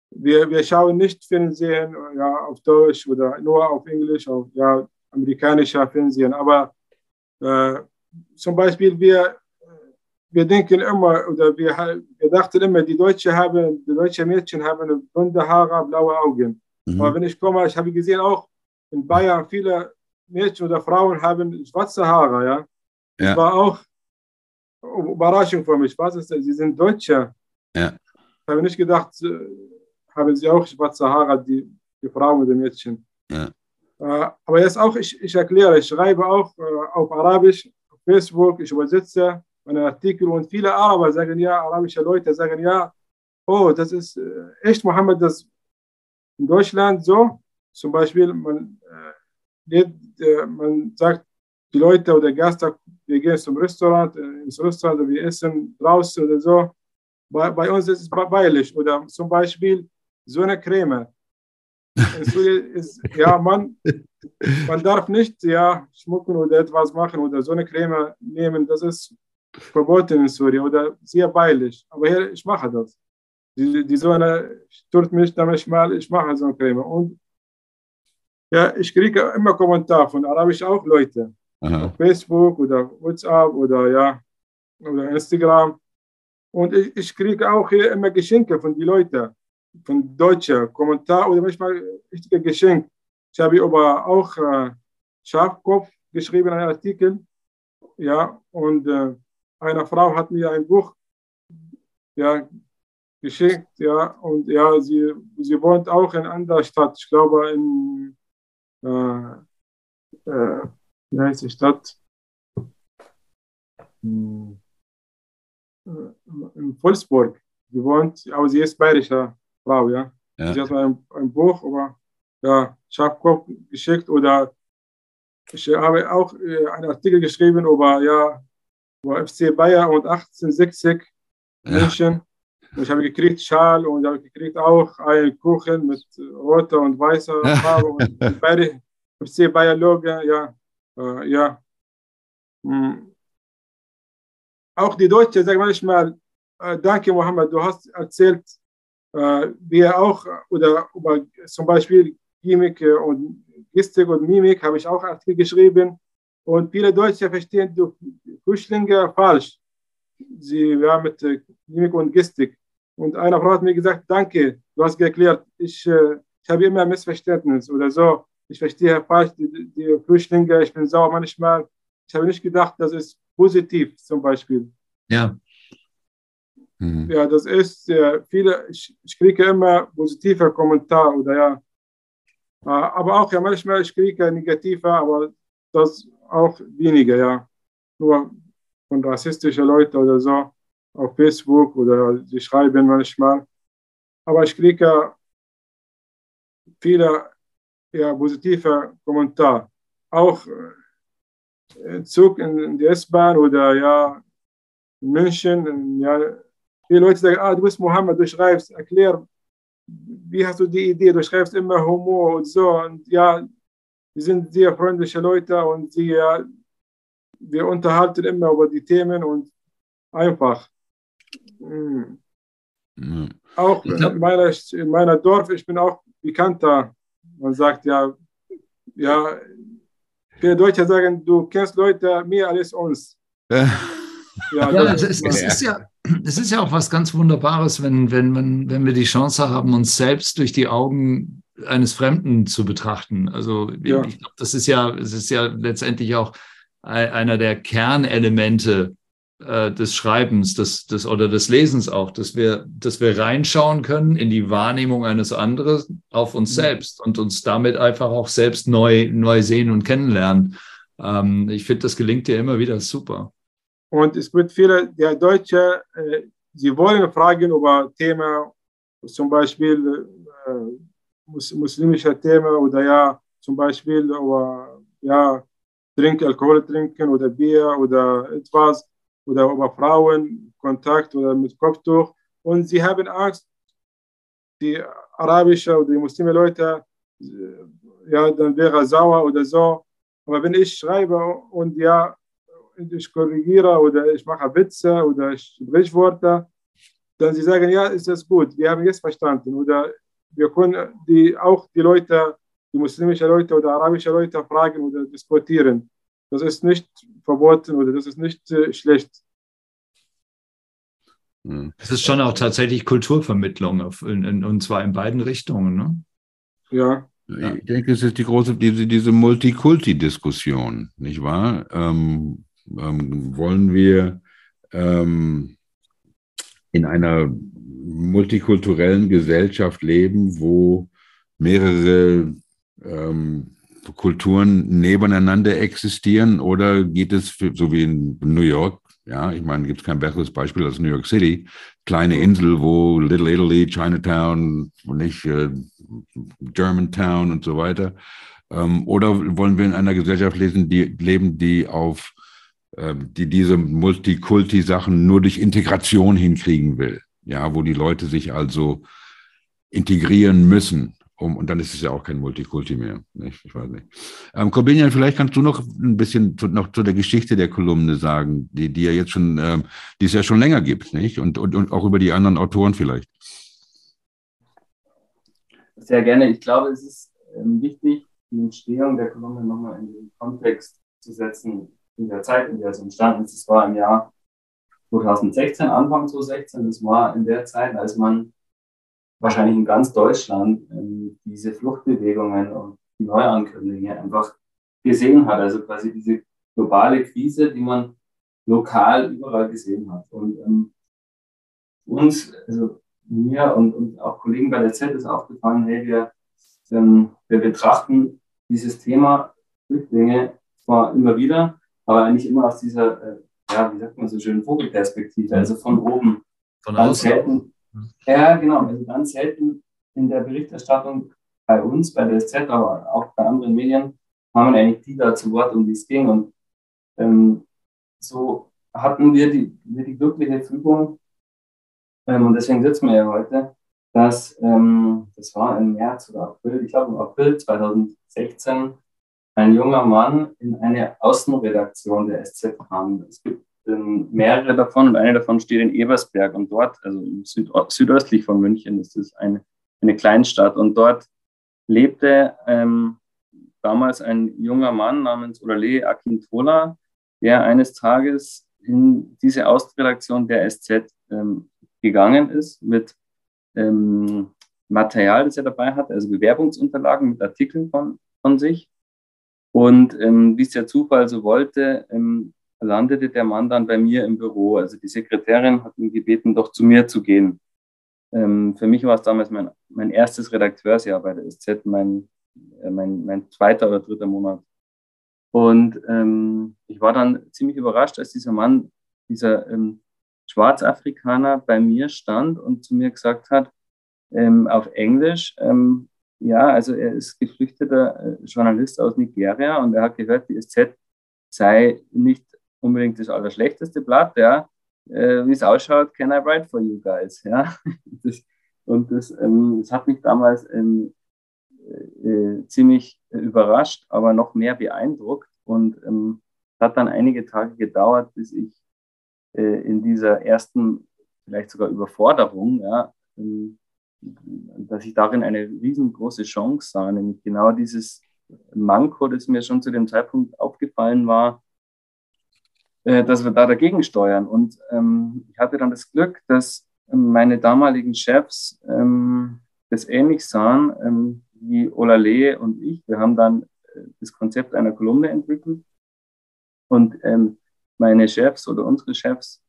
[SPEAKER 4] wir, wir schauen nicht Fernsehen ja, auf Deutsch oder nur auf Englisch, auf ja, amerikanischer Fernsehen. Aber äh, zum Beispiel, wir, wir denken immer, oder wir, wir dachten immer, die Deutschen haben, die deutschen Mädchen haben blonde Haare, blaue Augen. Mhm. Aber wenn ich komme, ich habe gesehen auch in Bayern, viele Mädchen oder Frauen haben schwarze Haare, ja. Das ja. war auch Überraschung für mich. Was ist das? Sie sind Deutsche. Ja. Ich habe nicht gedacht, äh, haben sie auch schwarze Haare, die, die Frauen und die Mädchen. Ja. Äh, aber jetzt auch, ich, ich erkläre, ich schreibe auch äh, auf Arabisch, auf Facebook, ich übersetze meine Artikel und viele Araber sagen ja, arabische Leute sagen ja, oh, das ist echt Mohammed, das in Deutschland so, zum Beispiel, man, man sagt, die Leute oder Gäste, wir gehen zum Restaurant, ins Restaurant, wir essen draußen oder so. Bei, bei uns ist es beilich. Oder zum Beispiel so eine Creme ist, ja, man, man darf nicht ja, schmucken oder etwas machen oder so eine Creme nehmen. Das ist verboten in Syrien oder sehr beilig. Aber hier, ich mache das. Die, die Sonne stört mich, damit ich mal, ich mache so eine Creme. Und ja, ich kriege immer Kommentare von Arabisch auch Leute. Auf Facebook oder WhatsApp oder ja, oder Instagram. Und ich, ich kriege auch hier immer Geschenke von den Leuten von deutschen Kommentar oder manchmal richtige Geschenk. Ich habe über auch äh, Schafkopf geschrieben, einen Artikel. Ja, und äh, eine Frau hat mir ein Buch ja, geschenkt. Ja, und ja, sie, sie wohnt auch in einer Stadt. Ich glaube, in, äh, äh, wie heißt die Stadt? Äh, in Wolfsburg. Sie wohnt, aber sie ist bayerischer Frau, ja. ja. Sie hat ein, ein Buch über ja, Schafkopf geschickt oder ich habe auch äh, einen Artikel geschrieben über, ja, über FC Bayern und 1860 ja. München. Und ich habe gekriegt Schal und habe gekriegt auch einen Kuchen mit roter und weißer Farbe und beide FC Bayern Logo, ja, äh, ja. Hm. Auch die Deutschen sagen manchmal, äh, danke Mohammed, du hast erzählt, äh, wir auch, oder über zum Beispiel Gimmick und Gestik und Mimik habe ich auch Artikel geschrieben. Und viele Deutsche verstehen die Flüchtlinge falsch. Sie haben mit Mimik und Gestik. Und eine Frau hat mir gesagt, danke, du hast geklärt, ich, äh, ich habe immer Missverständnis oder so. Ich verstehe falsch die, die Flüchtlinge, ich bin sauer manchmal. Ich habe nicht gedacht, das ist positiv zum Beispiel.
[SPEAKER 1] Ja.
[SPEAKER 4] Mhm. Ja, das ist äh, viele, ich, ich, kriege immer positive Kommentare oder ja. Äh, aber auch ja manchmal ich kriege negative, aber das auch weniger, ja. Nur von rassistischen Leuten oder so auf Facebook oder sie schreiben manchmal. Aber ich kriege viele ja, positive Kommentare. Auch äh, Zug in, die S-Bahn oder ja, in München, ja, Viele Leute sagen, ah, du bist Mohammed, du schreibst, erklär wie hast du die Idee? Du schreibst immer Humor und so. Und ja, wir sind sehr freundliche Leute und sie, wir unterhalten immer über die Themen und einfach. Mh. Mhm. Auch in meiner, in meiner Dorf, ich bin auch bekannter. Man sagt ja, ja, viele Deutsche sagen, du kennst Leute mehr als uns.
[SPEAKER 1] Ja, ja es, es, es, ist ja, es ist ja auch was ganz Wunderbares, wenn, wenn, wenn, wenn wir die Chance haben, uns selbst durch die Augen eines Fremden zu betrachten. Also ja. ich glaube, das ist ja, es ist ja letztendlich auch einer der Kernelemente äh, des Schreibens des, des, oder des Lesens auch, dass wir, dass wir reinschauen können in die Wahrnehmung eines anderen auf uns mhm. selbst und uns damit einfach auch selbst neu, neu sehen und kennenlernen. Ähm, ich finde, das gelingt dir immer wieder super.
[SPEAKER 4] Und es gibt viele der Deutsche, äh, sie wollen fragen über Themen, zum Beispiel äh, mus muslimische Themen oder ja, zum Beispiel über ja, Trink, Alkohol trinken oder Bier oder etwas oder über Frauen Kontakt oder mit Kopftuch und sie haben Angst, die arabische oder die muslime Leute, ja, dann wäre sauer oder so. Aber wenn ich schreibe und ja, ich korrigiere oder ich mache Witze oder ich Sprichworte, dann sie sagen, ja, ist das gut, wir haben jetzt verstanden. Oder wir können die, auch die Leute, die muslimische Leute oder arabische Leute fragen oder diskutieren. Das ist nicht verboten oder das ist nicht äh, schlecht.
[SPEAKER 1] Hm. Es ist schon auch tatsächlich Kulturvermittlung, auf, in, in, und zwar in beiden Richtungen. Ne?
[SPEAKER 3] Ja. Ich denke, es ist die große, diese, diese Multikulti-Diskussion, nicht wahr? Ähm, ähm, wollen wir ähm, in einer multikulturellen Gesellschaft leben, wo mehrere ähm, Kulturen nebeneinander existieren oder geht es, für, so wie in New York, ja, ich meine, gibt es kein besseres Beispiel als New York City, kleine Insel, wo Little Italy, Chinatown, nicht äh, Germantown und so weiter. Ähm, oder wollen wir in einer Gesellschaft lesen, die, leben, die auf ähm, die diese Multikulti-Sachen nur durch Integration hinkriegen will, ja, wo die Leute sich also integrieren müssen um, und dann ist es ja auch kein Multikulti mehr. Nicht? Ich weiß nicht. Ähm, Corbinian, vielleicht kannst du noch ein bisschen zu, noch zu der Geschichte der Kolumne sagen, die, die ja jetzt schon, ähm, die es ja schon länger gibt, nicht? Und, und, und auch über die anderen Autoren vielleicht.
[SPEAKER 2] Sehr gerne. Ich glaube, es ist ähm, wichtig, die Entstehung der Kolumne nochmal in den Kontext zu setzen, in der Zeit, in der es entstanden ist. Es war im Jahr 2016, Anfang 2016. Das war in der Zeit, als man wahrscheinlich in ganz Deutschland ähm, diese Fluchtbewegungen und die Neuankömmlinge einfach gesehen hat. Also quasi diese globale Krise, die man lokal überall gesehen hat. Und ähm, uns, also mir und, und auch Kollegen bei der Z ist aufgefallen, hey, wir, ähm, wir betrachten dieses Thema Flüchtlinge zwar immer wieder, aber eigentlich immer aus dieser, äh, ja, wie sagt man so schön, Vogelperspektive, also von oben. Von außen. Selten, ja, genau. Also ganz selten in der Berichterstattung bei uns, bei der SZ, aber auch bei anderen Medien, wir eigentlich die da zu Wort, um die es ging. Und ähm, so hatten wir die, wir die glückliche Fügung, ähm, und deswegen sitzen wir ja heute, dass ähm, das war im März oder April, ich glaube im April 2016, ein junger Mann in eine Außenredaktion der SZ kam. Es gibt ähm, mehrere davon und eine davon steht in Ebersberg und dort, also süd südöstlich von München, ist es eine, eine Kleinstadt und dort lebte ähm, damals ein junger Mann namens Olale Akintola, der eines Tages in diese Außenredaktion der SZ ähm, gegangen ist mit ähm, Material, das er dabei hatte, also Bewerbungsunterlagen mit Artikeln von, von sich. Und ähm, wie es der Zufall so wollte, ähm, landete der Mann dann bei mir im Büro. Also die Sekretärin hat ihn gebeten, doch zu mir zu gehen. Ähm, für mich war es damals mein, mein erstes Redakteursjahr bei der SZ, mein, äh, mein, mein zweiter oder dritter Monat. Und ähm, ich war dann ziemlich überrascht, als dieser Mann, dieser ähm, Schwarzafrikaner bei mir stand und zu mir gesagt hat, ähm, auf Englisch, ähm, ja, also er ist geflüchteter äh, Journalist aus Nigeria und er hat gehört, die SZ sei nicht unbedingt das allerschlechteste Blatt, ja. Äh, Wie es ausschaut, can I write for you guys, ja. Das, Und das, ähm, das hat mich damals ähm, äh, ziemlich überrascht, aber noch mehr beeindruckt. Und ähm, hat dann einige Tage gedauert, bis ich äh, in dieser ersten, vielleicht sogar Überforderung, ja, ähm, dass ich darin eine riesengroße Chance sah, nämlich genau dieses Manko, das mir schon zu dem Zeitpunkt aufgefallen war, äh, dass wir da dagegen steuern. Und ähm, ich hatte dann das Glück, dass meine damaligen Chefs ähm, das ähnlich sahen ähm, wie Olale und ich. Wir haben dann äh, das Konzept einer Kolumne entwickelt und ähm, meine Chefs oder unsere Chefs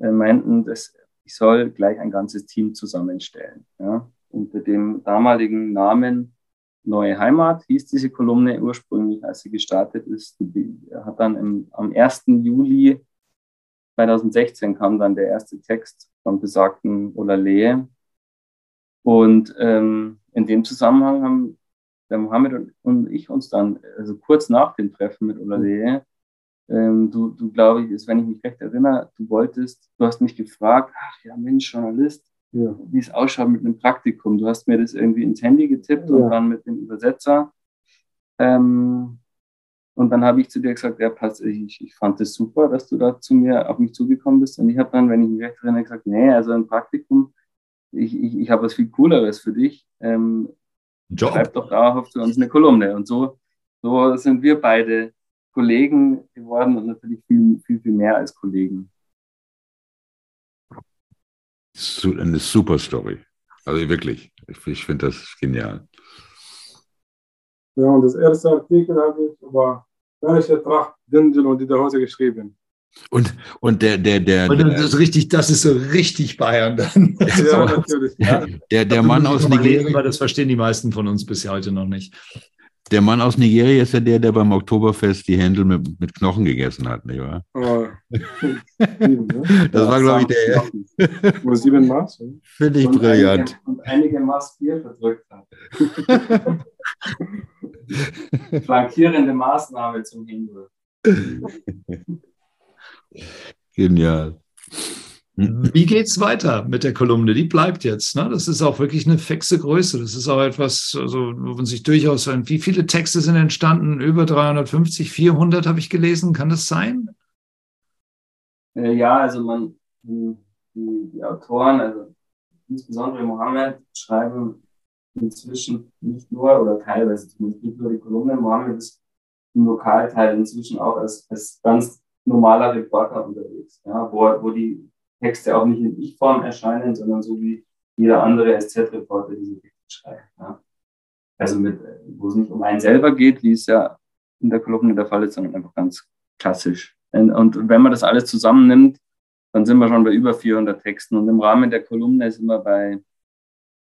[SPEAKER 2] äh, meinten, dass ich soll gleich ein ganzes Team zusammenstellen. Ja. Unter dem damaligen Namen Neue Heimat hieß diese Kolumne ursprünglich, als sie gestartet ist. Die hat dann im, am 1. Juli 2016 kam dann der erste Text von besagten Olale. Und ähm, in dem Zusammenhang haben der Mohammed und ich uns dann, also kurz nach dem Treffen mit Olale, ähm, du, du glaube ich, ist, wenn ich mich recht erinnere, du wolltest, du hast mich gefragt, ach ja, Mensch, Journalist, ja. wie es ausschaut mit einem Praktikum. Du hast mir das irgendwie ins Handy getippt ja. und dann mit dem Übersetzer. Ähm, und dann habe ich zu dir gesagt, ja, passt, ich, ich fand es das super, dass du da zu mir auf mich zugekommen bist. Und ich habe dann, wenn ich mich recht erinnere, gesagt, nee, also ein Praktikum, ich, ich, ich habe was viel Cooleres für dich. Ähm, Job. Schreib doch dauerhaft für uns eine Kolumne. Und so, so sind wir beide Kollegen geworden und natürlich viel, viel, viel mehr als Kollegen.
[SPEAKER 3] Eine super Story. Also wirklich. Ich, ich finde das genial.
[SPEAKER 4] Ja, und das erste Artikel habe ich über welche Tracht Dindel und die Hose geschrieben.
[SPEAKER 3] Und, und der, der, der.
[SPEAKER 1] Und das ist richtig, das ist so richtig Bayern dann. Ja,
[SPEAKER 3] natürlich. Ja. Der, der Mann aus Nigeria.
[SPEAKER 1] Das verstehen die meisten von uns bis heute noch nicht.
[SPEAKER 3] Der Mann aus Nigeria ist ja der, der beim Oktoberfest die Händel mit, mit Knochen gegessen hat, nicht wahr? Oh. das war, glaube ich, der.
[SPEAKER 4] Nur sieben Maß?
[SPEAKER 3] Finde ich und brillant.
[SPEAKER 2] Einige, und einige Maß Bier verdrückt hat. Flankierende Maßnahme zum Händel.
[SPEAKER 3] Genial.
[SPEAKER 1] Wie geht es weiter mit der Kolumne? Die bleibt jetzt. Ne? Das ist auch wirklich eine fixe Größe. Das ist auch etwas, also, wo man sich durchaus, wie viele Texte sind entstanden? Über 350, 400 habe ich gelesen. Kann das sein?
[SPEAKER 2] Äh, ja, also man, die, die, Autoren, also insbesondere Mohammed, schreiben inzwischen nicht nur oder teilweise nicht nur die Kolumne. Mohammed ist im Lokalteil inzwischen auch als, als ganz normaler Reporter unterwegs, ja, wo, wo die Texte auch nicht in Ich-Form erscheinen, sondern so wie jeder andere SZ-Reporter diese Texte schreibt. Ja. Also mit, wo es nicht um einen selber geht, wie es ja in der Kolumne der Fall ist, sondern einfach ganz klassisch. Und, wenn man das alles zusammennimmt, dann sind wir schon bei über 400 Texten. Und im Rahmen der Kolumne sind wir bei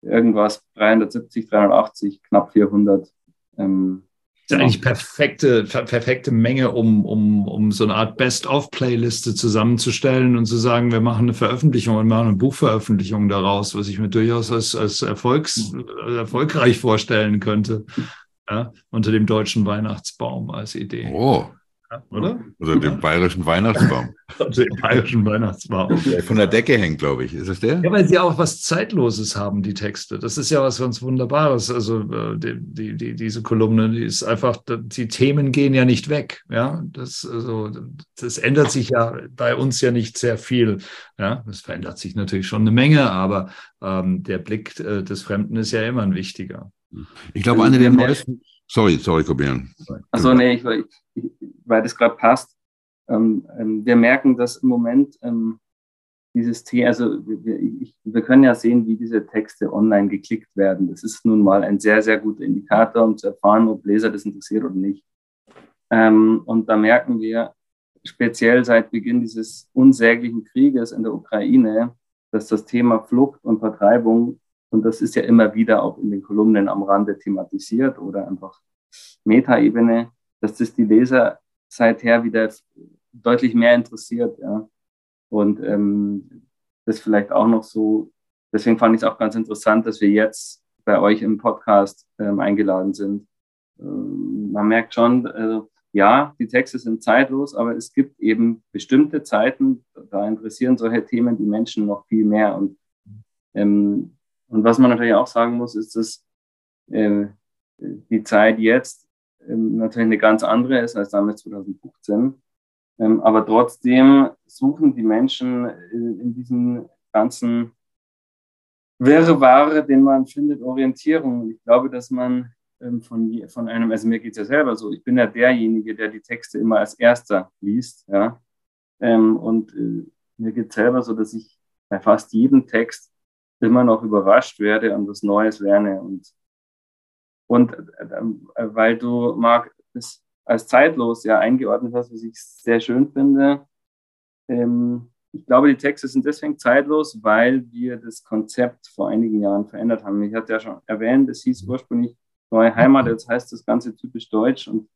[SPEAKER 2] irgendwas 370, 380, knapp 400 ähm,
[SPEAKER 1] ist ja eigentlich perfekte, perfekte Menge, um, um, um so eine Art Best-of-Playliste zusammenzustellen und zu sagen, wir machen eine Veröffentlichung und machen eine Buchveröffentlichung daraus, was ich mir durchaus als, als Erfolgs, erfolgreich vorstellen könnte. Ja, unter dem deutschen Weihnachtsbaum als Idee.
[SPEAKER 3] Oh, oder? Oder dem bayerischen Weihnachtsbaum.
[SPEAKER 1] den bayerischen Weihnachtsbaum.
[SPEAKER 3] Der von der Decke hängt, glaube ich. Ist es der?
[SPEAKER 1] Ja, weil sie auch was Zeitloses haben, die Texte. Das ist ja was ganz Wunderbares. Also äh, die, die, die, diese Kolumne, die ist einfach, die Themen gehen ja nicht weg. Ja, das, also, das ändert sich ja bei uns ja nicht sehr viel. Ja, es verändert sich natürlich schon eine Menge, aber ähm, der Blick äh, des Fremden ist ja immer ein wichtiger.
[SPEAKER 3] Ich glaube, eine der neuesten. Sorry, sorry, Kobian.
[SPEAKER 2] Achso, nee, ich, ich, weil das gerade passt. Ähm, ähm, wir merken, dass im Moment ähm, dieses Thema, also wir, ich, wir, können ja sehen, wie diese Texte online geklickt werden. Das ist nun mal ein sehr, sehr guter Indikator, um zu erfahren, ob Leser das interessiert oder nicht. Ähm, und da merken wir, speziell seit Beginn dieses unsäglichen Krieges in der Ukraine, dass das Thema Flucht und Vertreibung, und das ist ja immer wieder auch in den Kolumnen am Rande thematisiert oder einfach Metaebene, dass das die Leser seither wieder deutlich mehr interessiert. Ja. Und ähm, das vielleicht auch noch so, deswegen fand ich es auch ganz interessant, dass wir jetzt bei euch im Podcast ähm, eingeladen sind. Ähm, man merkt schon, also, ja, die Texte sind zeitlos, aber es gibt eben bestimmte Zeiten, da interessieren solche Themen die Menschen noch viel mehr. Und ähm, und was man natürlich auch sagen muss, ist, dass äh, die Zeit jetzt äh, natürlich eine ganz andere ist als damals 2015. Ähm, aber trotzdem suchen die Menschen in, in diesem ganzen Wirrwarr, den man findet, Orientierung. Ich glaube, dass man ähm, von, von einem, also mir geht es ja selber so, ich bin ja derjenige, der die Texte immer als erster liest, ja. Ähm, und äh, mir geht es selber so, dass ich bei fast jedem Text immer noch überrascht werde und was Neues lerne. Und, und äh, weil du, Marc, das als zeitlos ja eingeordnet hast, was ich sehr schön finde, ähm, ich glaube, die Texte sind deswegen zeitlos, weil wir das Konzept vor einigen Jahren verändert haben. Ich hatte ja schon erwähnt, es hieß ursprünglich Neue Heimat, jetzt heißt das Ganze typisch deutsch und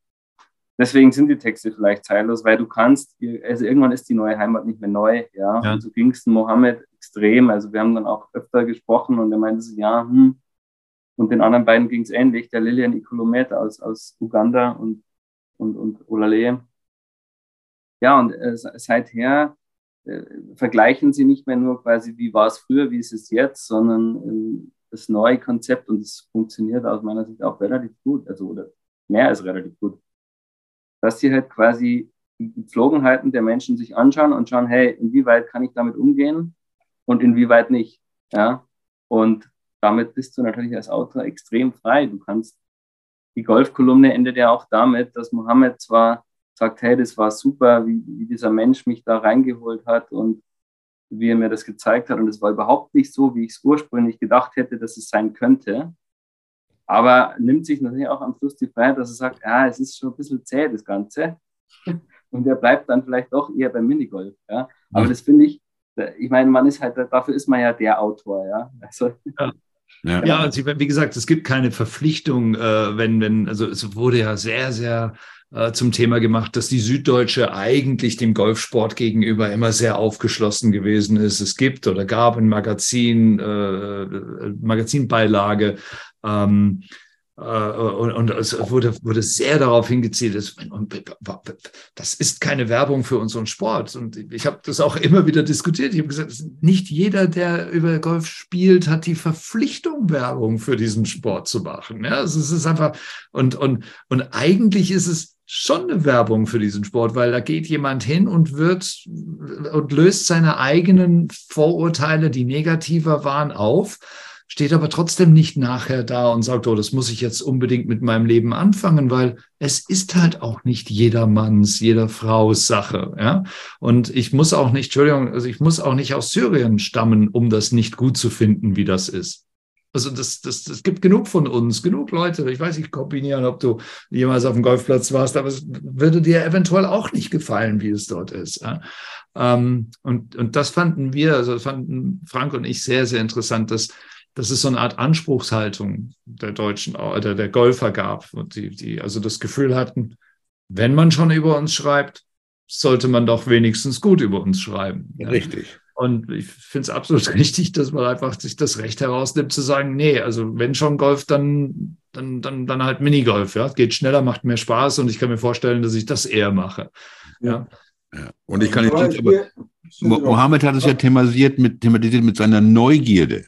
[SPEAKER 2] deswegen sind die Texte vielleicht zeitlos, weil du kannst, also irgendwann ist die neue Heimat nicht mehr neu, ja. ja. Und so ging es Mohammed extrem. Also wir haben dann auch öfter gesprochen und er meinte so, ja, hm. Und den anderen beiden ging es ähnlich, der Lilian Ikolomet aus, aus Uganda und, und, und Olale. Ja, und äh, seither äh, vergleichen sie nicht mehr nur quasi, wie war es früher, wie ist es jetzt, sondern äh, das neue Konzept und es funktioniert aus meiner Sicht auch relativ gut, also oder mehr als relativ gut. Dass sie halt quasi die Gepflogenheiten der Menschen sich anschauen und schauen, hey, inwieweit kann ich damit umgehen und inwieweit nicht. Ja? Und damit bist du natürlich als Autor extrem frei. Du kannst, die Golfkolumne endet ja auch damit, dass Mohammed zwar sagt, hey, das war super, wie, wie dieser Mensch mich da reingeholt hat und wie er mir das gezeigt hat. Und es war überhaupt nicht so, wie ich es ursprünglich gedacht hätte, dass es sein könnte. Aber nimmt sich natürlich auch am Schluss die Freiheit, dass er sagt, ja, es ist schon ein bisschen zäh, das Ganze. Und er bleibt dann vielleicht doch eher beim Minigolf. Ja? Aber das finde ich, ich meine, man ist halt, dafür ist man ja der Autor, ja. Also,
[SPEAKER 1] ja. Ja, ja also, wie gesagt, es gibt keine Verpflichtung, äh, wenn, wenn, also es wurde ja sehr, sehr äh, zum Thema gemacht, dass die Süddeutsche eigentlich dem Golfsport gegenüber immer sehr aufgeschlossen gewesen ist. Es gibt oder gab ein Magazin, äh, Magazinbeilage, ähm, äh, und, und, es wurde, wurde sehr darauf hingezielt, das ist keine Werbung für unseren Sport. Und ich habe das auch immer wieder diskutiert. Ich habe gesagt, nicht jeder, der über Golf spielt, hat die Verpflichtung, Werbung für diesen Sport zu machen. Ja, also es ist einfach, und, und, und eigentlich ist es schon eine Werbung für diesen Sport, weil da geht jemand hin und wird und löst seine eigenen Vorurteile, die negativer waren, auf, steht aber trotzdem nicht nachher da und sagt, oh, das muss ich jetzt unbedingt mit meinem Leben anfangen, weil es ist halt auch nicht jedermanns, jeder Frau's Sache, ja. Und ich muss auch nicht, Entschuldigung, also ich muss auch nicht aus Syrien stammen, um das nicht gut zu finden, wie das ist. Also das, das, das gibt genug von uns, genug Leute. Ich weiß nicht kombinieren, ob du jemals auf dem Golfplatz warst, aber es würde dir eventuell auch nicht gefallen, wie es dort ist. Ja? Ähm, und, und das fanden wir, also fanden Frank und ich sehr, sehr interessant, dass, dass es so eine Art Anspruchshaltung der Deutschen oder der Golfer gab, und die, die also das Gefühl hatten, wenn man schon über uns schreibt, sollte man doch wenigstens gut über uns schreiben.
[SPEAKER 3] Richtig.
[SPEAKER 1] Und ich finde es absolut richtig, dass man einfach sich das Recht herausnimmt zu sagen, nee, also wenn schon Golf, dann, dann, dann, dann halt Minigolf, ja. Geht schneller, macht mehr Spaß und ich kann mir vorstellen, dass ich das eher mache. Ja.
[SPEAKER 3] ja. Und ich kann nicht, aber Mohammed hat es ja thematisiert mit, thematisiert mit seiner Neugierde.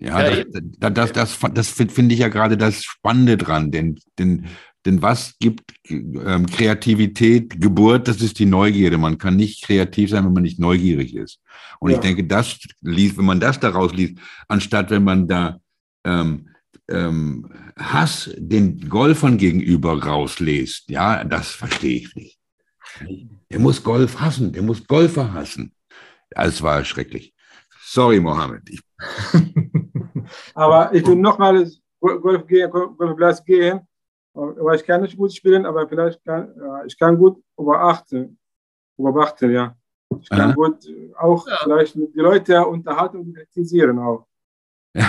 [SPEAKER 3] Ja, ja das, das, das, das, finde ich ja gerade das Spannende dran, denn, denn denn was gibt ähm, Kreativität, Geburt? Das ist die Neugierde. Man kann nicht kreativ sein, wenn man nicht neugierig ist. Und ja. ich denke, das liest, wenn man das daraus liest, anstatt wenn man da ähm, ähm, Hass den Golfern gegenüber rauslässt, ja, das verstehe ich nicht. Der muss Golf hassen, der muss Golfer hassen. Das war schrecklich. Sorry, Mohammed.
[SPEAKER 4] Aber ich will nochmal Golf gehen, Golfplatz gehen aber ich kann nicht gut spielen, aber vielleicht kann ich kann gut überachten, beobachten, ja. Ich kann Aha. gut auch ja. vielleicht die Leute unterhalten und kritisieren auch.
[SPEAKER 1] Ja.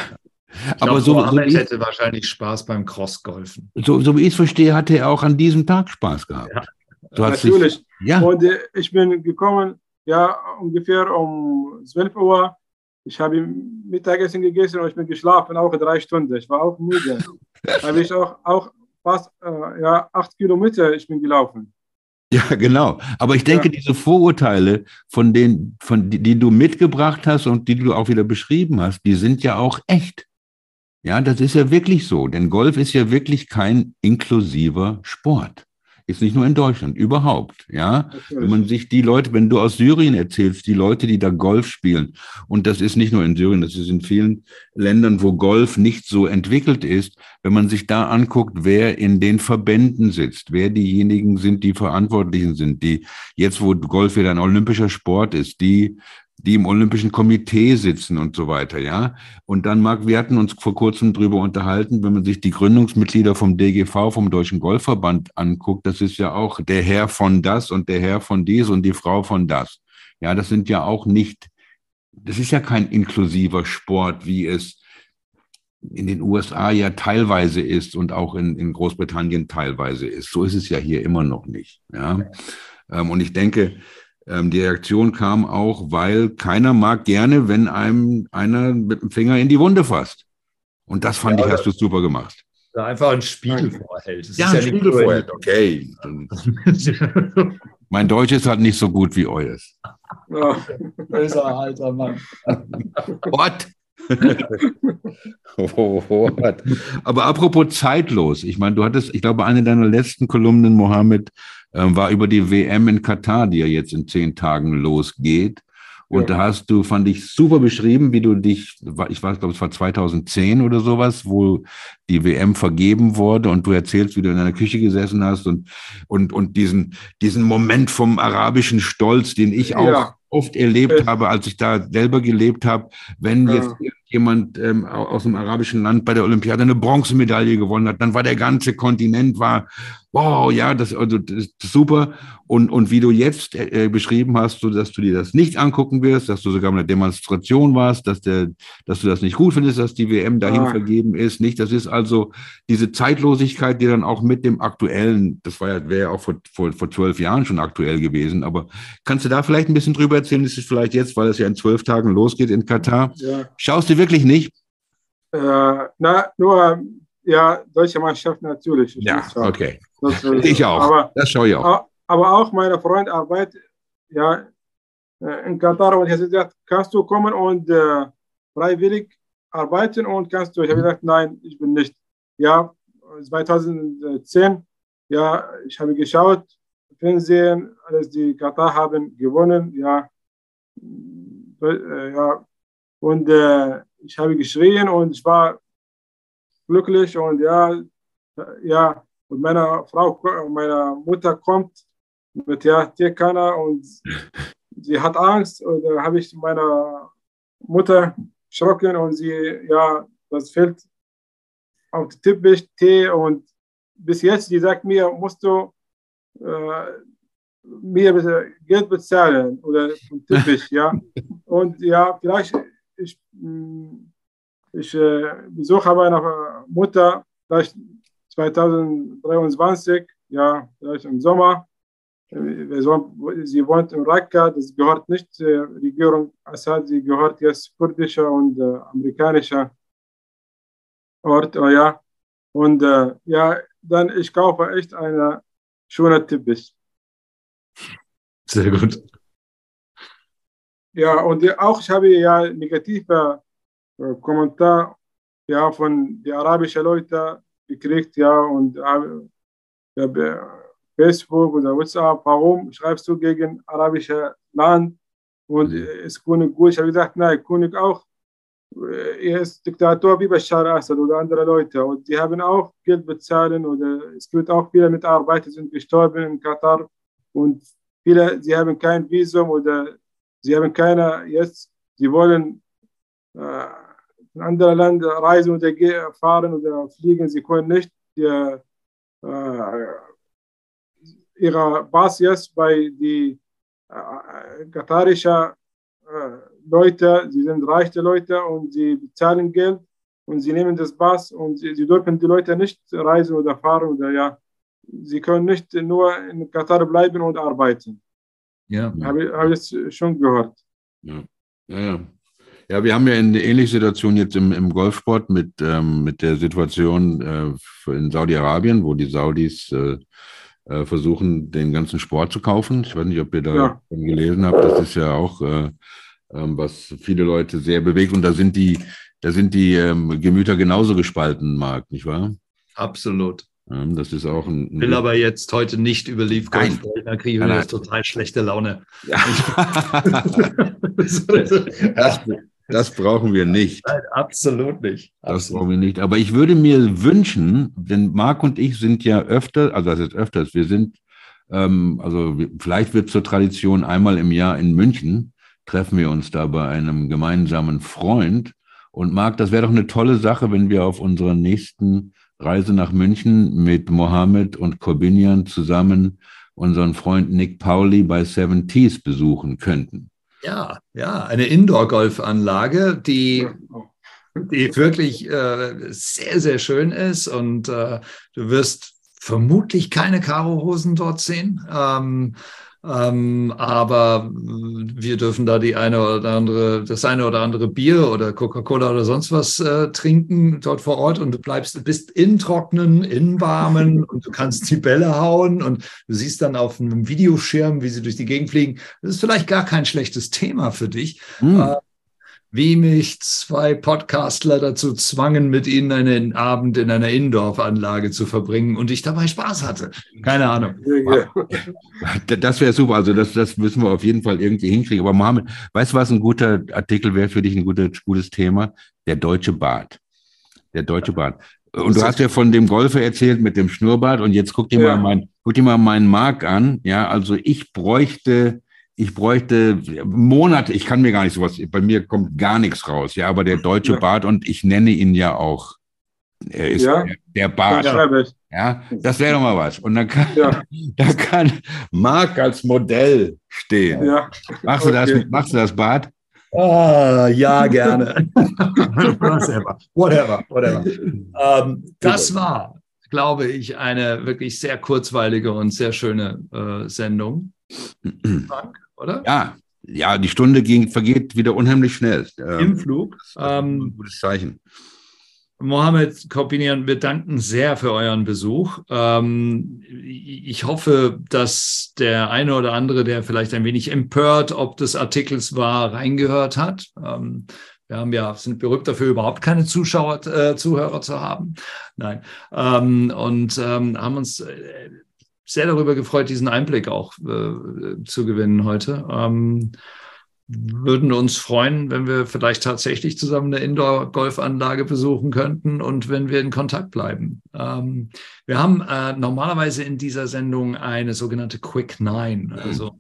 [SPEAKER 1] Ich aber glaub, so, so ich hätte wahrscheinlich Spaß beim Crossgolfen.
[SPEAKER 3] So, so wie ich es verstehe, hatte er auch an diesem Tag Spaß gehabt. Ja.
[SPEAKER 4] Natürlich. Sich, ja. Und äh, ich bin gekommen, ja, ungefähr um 12 Uhr. Ich habe Mittagessen gegessen und ich bin geschlafen, auch drei Stunden. Ich war auch müde. habe ich auch, auch fast äh, ja, acht Kilometer ich bin gelaufen.
[SPEAKER 3] Ja, genau. Aber ich denke, ja. diese Vorurteile, von denen, von die, die, du mitgebracht hast und die du auch wieder beschrieben hast, die sind ja auch echt. Ja, das ist ja wirklich so. Denn Golf ist ja wirklich kein inklusiver Sport. Ist nicht nur in Deutschland, überhaupt. Ja, wenn man sich die Leute, wenn du aus Syrien erzählst, die Leute, die da Golf spielen, und das ist nicht nur in Syrien, das ist in vielen Ländern, wo Golf nicht so entwickelt ist, wenn man sich da anguckt, wer in den Verbänden sitzt, wer diejenigen sind, die Verantwortlichen sind, die jetzt, wo Golf wieder ein olympischer Sport ist, die die im Olympischen Komitee sitzen und so weiter, ja. Und dann mag, wir hatten uns vor kurzem drüber unterhalten, wenn man sich die Gründungsmitglieder vom DGV, vom Deutschen Golfverband anguckt, das ist ja auch der Herr von das und der Herr von dies und die Frau von das. Ja, das sind ja auch nicht, das ist ja kein inklusiver Sport, wie es in den USA ja teilweise ist und auch in, in Großbritannien teilweise ist. So ist es ja hier immer noch nicht. Ja. Ähm, und ich denke, ähm, die Reaktion kam auch, weil keiner mag gerne, wenn einem einer mit dem Finger in die Wunde fasst. Und das fand ja, ich, hast du super gemacht.
[SPEAKER 1] Einfach ein Spiegel vorhält.
[SPEAKER 3] Das ja, ein ja Spiegel vorhält, okay. mein Deutsch ist halt nicht so gut wie eures.
[SPEAKER 1] Böser alter Mann.
[SPEAKER 3] What? What? Aber apropos zeitlos, ich meine, du hattest, ich glaube, eine deiner letzten Kolumnen, Mohammed, war über die WM in Katar, die ja jetzt in zehn Tagen losgeht. Und ja. da hast du, fand ich, super beschrieben, wie du dich, ich weiß, glaube, es war 2010 oder sowas, wo die WM vergeben wurde und du erzählst, wie du in einer Küche gesessen hast und, und, und diesen, diesen Moment vom arabischen Stolz, den ich auch ja. oft erlebt habe, als ich da selber gelebt habe, wenn ja. jetzt jemand ähm, aus dem arabischen Land bei der Olympiade eine Bronzemedaille gewonnen hat, dann war der ganze Kontinent war wow, ja, das, also, das ist super. Und, und wie du jetzt äh, beschrieben hast, so, dass du dir das nicht angucken wirst, dass du sogar in einer Demonstration warst, dass, der, dass du das nicht gut findest, dass die WM dahin ah. vergeben ist, nicht? Das ist also diese Zeitlosigkeit, die dann auch mit dem aktuellen, das war ja, wäre ja auch vor, vor, vor zwölf Jahren schon aktuell gewesen, aber kannst du da vielleicht ein bisschen drüber erzählen? Das ist vielleicht jetzt, weil es ja in zwölf Tagen losgeht in Katar. Ja. Schaust du wirklich nicht?
[SPEAKER 4] Äh, na, nur ja, deutsche Mannschaft natürlich. Ich
[SPEAKER 3] ja, okay. Das, ich auch. Aber, das schaue ich auch.
[SPEAKER 4] Aber auch meine Freund arbeitet ja, äh, in Katar und er hat gesagt, kannst du kommen und äh, freiwillig arbeiten und kannst du. Ich habe gesagt, nein, ich bin nicht. Ja, 2010, ja, ich habe geschaut, Fernsehen, alles die Katar haben gewonnen, ja, äh, ja, und äh, ich habe geschrien und ich war glücklich und ja, ja, und meine Frau, meine Mutter kommt mit ja, Tierkanner und sie hat Angst und da habe ich meiner Mutter erschrocken und sie, ja, das fällt auf den Teppich, Tee und bis jetzt, die sagt mir, musst du äh, mir Geld bezahlen oder vom Teppich, ja. Und ja, vielleicht, ich, ich äh, besuche meine Mutter vielleicht 2023, ja, vielleicht im Sommer. Sie wohnt in Raqqa, das gehört nicht zur Regierung Assad, sie gehört jetzt kurdischer und äh, amerikanischer Ort, oh, ja. Und äh, ja, dann ich kaufe echt eine schöne Teppich.
[SPEAKER 3] Sehr gut.
[SPEAKER 4] Ja, und auch ich habe ja negative äh, Kommentar ja, von den arabischen Leuten gekriegt, ja, und äh, ja, Facebook oder WhatsApp, warum schreibst du gegen arabische Land und ja. ist König gut? Ich habe gesagt, nein, König auch, äh, er ist Diktator wie Bashar Assad oder andere Leute und die haben auch Geld bezahlen oder es gibt auch viele Mitarbeiter sind gestorben in Katar und viele, sie haben kein Visum oder sie haben keine, jetzt, sie wollen äh, in andere Länder reisen oder fahren oder fliegen. Sie können nicht die, äh, ihre jetzt bei den äh, katarischen äh, Leute, sie sind reiche Leute und sie bezahlen Geld und sie nehmen das Pass und sie, sie dürfen die Leute nicht reisen oder fahren oder ja. Sie können nicht nur in Katar bleiben und arbeiten. Ja. Habe ich, hab ich schon gehört.
[SPEAKER 3] Ja, ja, ja. Ja, wir haben ja eine ähnliche Situation jetzt im, im Golfsport mit, ähm, mit der Situation äh, in Saudi-Arabien, wo die Saudis äh, äh, versuchen, den ganzen Sport zu kaufen. Ich weiß nicht, ob ihr da ja. gelesen habt. Das ist ja auch, äh, ähm, was viele Leute sehr bewegt. Und da sind die, da sind die ähm, Gemüter genauso gespalten, Marc, nicht wahr?
[SPEAKER 1] Absolut.
[SPEAKER 3] Das ist auch ein.
[SPEAKER 1] Ich will aber jetzt heute nicht über Leaf Golf sprechen, da kriege ich nein, total schlechte Laune. Ja.
[SPEAKER 3] das, das, brauchen wir nicht.
[SPEAKER 1] Nein, absolut nicht.
[SPEAKER 3] Das absolut. brauchen wir nicht. Aber ich würde mir wünschen, denn Marc und ich sind ja öfter, also das ist öfters, wir sind, ähm, also vielleicht wird zur Tradition einmal im Jahr in München, treffen wir uns da bei einem gemeinsamen Freund. Und Marc, das wäre doch eine tolle Sache, wenn wir auf unserer nächsten Reise nach München mit Mohammed und Corbinian zusammen unseren Freund Nick Pauli bei Seven Tees besuchen könnten.
[SPEAKER 1] Ja, ja, eine Indoor-Golfanlage, die, die wirklich äh, sehr, sehr schön ist und äh, du wirst vermutlich keine Karo-Hosen dort sehen. Ähm, ähm, aber wir dürfen da die eine oder andere, das eine oder andere Bier oder Coca-Cola oder sonst was äh, trinken dort vor Ort und du bleibst, bist in trockenen, in warmen und du kannst die Bälle hauen und du siehst dann auf einem Videoschirm, wie sie durch die Gegend fliegen. Das ist vielleicht gar kein schlechtes Thema für dich. Mhm. Äh, wie mich zwei Podcastler dazu zwangen, mit ihnen einen Abend in einer Indorf-Anlage zu verbringen und ich dabei Spaß hatte. Keine Ahnung.
[SPEAKER 3] Das wäre super. Also das, das müssen wir auf jeden Fall irgendwie hinkriegen. Aber Mohammed, weißt du, was ein guter Artikel wäre für dich, ein gutes, gutes Thema? Der deutsche Bart. Der deutsche Bart. Und du hast ja von dem Golfer erzählt mit dem Schnurrbart und jetzt guck dir ja. mal mein, guck dir mal meinen Mark an. Ja, also ich bräuchte ich bräuchte Monate, ich kann mir gar nicht sowas, bei mir kommt gar nichts raus, ja, aber der deutsche ja. Bart und ich nenne ihn ja auch, er ist ja. der, der Bart. Ja, das wäre doch mal was. Und dann kann, ja. da kann Marc als Modell stehen. Ja. Machst, du das, machst du das, Bart?
[SPEAKER 1] Oh, ja, gerne. whatever, whatever, whatever. Ähm, das war, glaube ich, eine wirklich sehr kurzweilige und sehr schöne äh, Sendung.
[SPEAKER 3] Frank oder? Ja, ja, die Stunde ging, vergeht wieder unheimlich schnell.
[SPEAKER 1] Ähm, Im Flug. Ähm, ein gutes Zeichen. Mohammed Kopinian, wir danken sehr für euren Besuch. Ähm, ich hoffe, dass der eine oder andere, der vielleicht ein wenig empört ob des Artikels war, reingehört hat. Ähm, wir haben ja, sind berühmt dafür, überhaupt keine Zuschauer, äh, Zuhörer zu haben. Nein. Ähm, und ähm, haben uns äh, sehr darüber gefreut, diesen Einblick auch äh, zu gewinnen heute. Ähm, würden uns freuen, wenn wir vielleicht tatsächlich zusammen eine Indoor-Golfanlage besuchen könnten und wenn wir in Kontakt bleiben. Ähm, wir haben äh, normalerweise in dieser Sendung eine sogenannte Quick Nine, also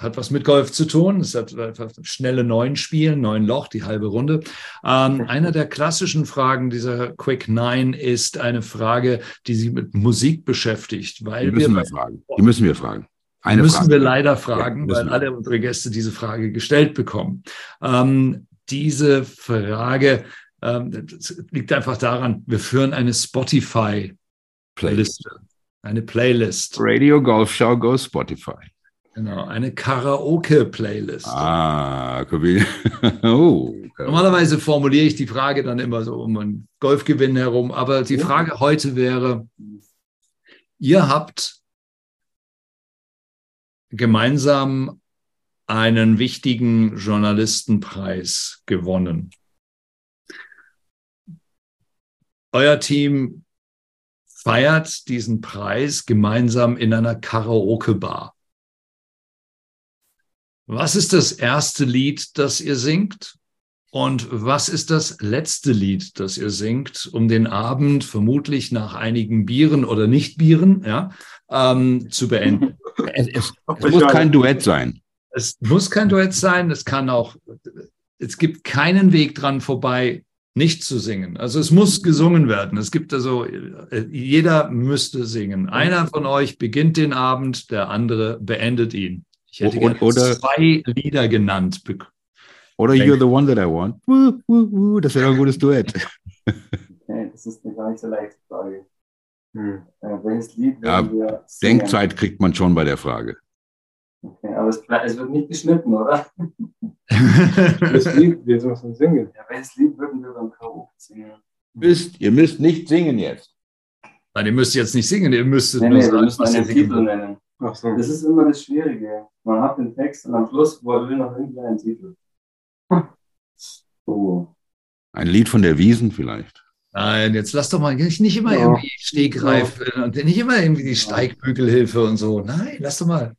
[SPEAKER 1] hat was mit Golf zu tun. Es hat schnelle neun Spielen, neun Loch, die halbe Runde. Ähm, einer der klassischen Fragen dieser Quick Nine ist eine Frage, die sich mit Musik beschäftigt. Weil
[SPEAKER 3] die müssen wir, wir fragen. Die müssen wir fragen.
[SPEAKER 1] Eine müssen Frage. wir leider fragen, ja, weil alle unsere Gäste diese Frage gestellt bekommen. Ähm, diese Frage ähm, liegt einfach daran, wir führen eine Spotify-Liste, eine Playlist.
[SPEAKER 3] Radio Golf Show Go Spotify.
[SPEAKER 1] Genau, eine Karaoke-Playlist.
[SPEAKER 3] Ah,
[SPEAKER 1] oh, Normalerweise formuliere ich die Frage dann immer so um einen Golfgewinn herum, aber die Frage heute wäre, ihr habt gemeinsam einen wichtigen Journalistenpreis gewonnen. Euer Team feiert diesen Preis gemeinsam in einer Karaoke-Bar. Was ist das erste Lied, das ihr singt? Und was ist das letzte Lied, das ihr singt, um den Abend vermutlich nach einigen Bieren oder Nicht-Bieren ja, ähm, zu beenden?
[SPEAKER 3] Es, es, es muss kein Duett sein.
[SPEAKER 1] Es muss kein Duett sein. Es kann auch, es gibt keinen Weg dran vorbei, nicht zu singen. Also es muss gesungen werden. Es gibt also, jeder müsste singen. Einer von euch beginnt den Abend, der andere beendet ihn. Ich hätte gerne oder, zwei Lieder genannt.
[SPEAKER 3] Oder You're the One That I Want. Das wäre ein gutes Duett.
[SPEAKER 2] Okay, das ist eine gar nicht so leichte Frage. Hm. Äh, welches Lied
[SPEAKER 3] ja, wir Denkzeit kriegt man schon bei der Frage.
[SPEAKER 2] Okay, aber es, es wird nicht geschnitten, oder? das Lied, wir sollen singen. Ja, welches Lied würden wir beim Karaoke singen?
[SPEAKER 3] Müsst, ihr müsst nicht singen jetzt.
[SPEAKER 1] Nein, ihr müsst jetzt nicht singen, ihr müsst
[SPEAKER 2] Nee,
[SPEAKER 1] nur
[SPEAKER 2] nee, wir müssen einen
[SPEAKER 1] singen
[SPEAKER 2] Titel nennen.
[SPEAKER 4] Ach so.
[SPEAKER 2] Das ist immer das Schwierige. Man hat den Text und am Schluss will noch irgendwie einen Titel. Oh.
[SPEAKER 3] Ein Lied von der Wiesen vielleicht.
[SPEAKER 1] Nein, jetzt lass doch mal nicht, nicht immer
[SPEAKER 4] Ja.
[SPEAKER 1] irgendwie Stegreif und nicht immer irgendwie die Steigbügelhilfe und so. Nein, lass doch mal.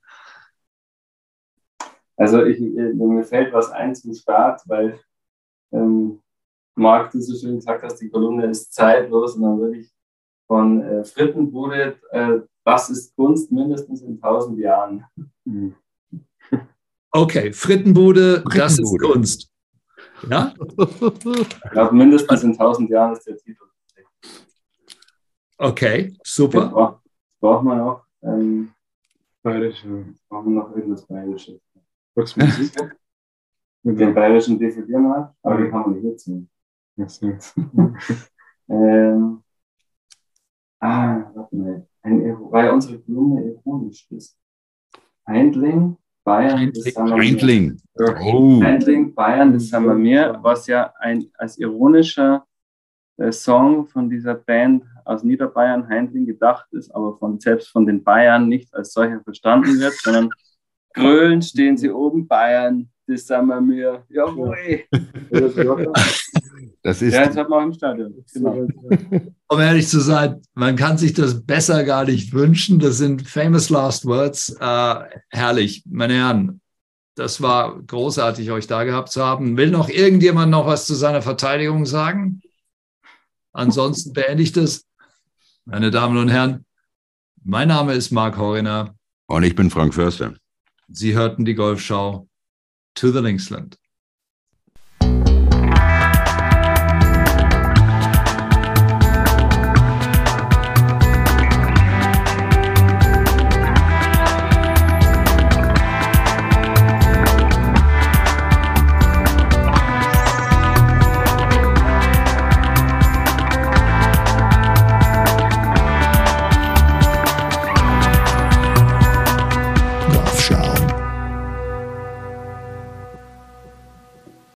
[SPEAKER 2] Also ich, äh, mir fällt was ein zum Start, weil ähm, Marc, du so schön gesagt hast, die Kolumne ist zeitlos und dann würde ich von äh, Frittenbude, äh, das ist Kunst mindestens in tausend Jahren.
[SPEAKER 4] Mhm.
[SPEAKER 1] Okay, Frittenbude, das ist. Kunst. Ja?
[SPEAKER 2] Ich glaube, mindestens in tausend Jahren ist der Titel.
[SPEAKER 1] Okay, super.
[SPEAKER 2] braucht, braucht man noch, ähm,
[SPEAKER 4] Bayerisch. ja.
[SPEAKER 2] brauchen wir noch irgendwas Bayerisches. Mit dem bayerischen DVD-Markt, aber die kann man nicht
[SPEAKER 4] so.
[SPEAKER 2] Ähm, ah, warte mal. Ein, weil unsere Kolumne ironisch ist. Heindling, Bayern, das haben wir
[SPEAKER 3] Reindling.
[SPEAKER 4] Ja.
[SPEAKER 3] Oh.
[SPEAKER 2] Heindling, Bayern, das haben wir mir, was ja ein, als ironischer äh, Song von dieser Band aus Niederbayern, Heindling, gedacht ist, aber von, selbst von den Bayern nicht als solcher verstanden wird, sondern grölen stehen sie oben, Bayern, das haben wir mir. Jawohl.
[SPEAKER 3] Das ist,
[SPEAKER 2] Ja, das hat man auch im Stadion. Genau.
[SPEAKER 1] Um ehrlich zu sein, man kann sich das besser gar nicht wünschen. Das sind famous last words. Äh, herrlich, meine Herren. Das war großartig, euch da gehabt zu haben. Will noch irgendjemand noch was zu seiner Verteidigung sagen? Ansonsten beende ich das. Meine Damen und Herren, mein Name ist Marc Horiner.
[SPEAKER 3] und ich bin Frank Förster.
[SPEAKER 1] Sie hörten die Golfschau to the Linksland.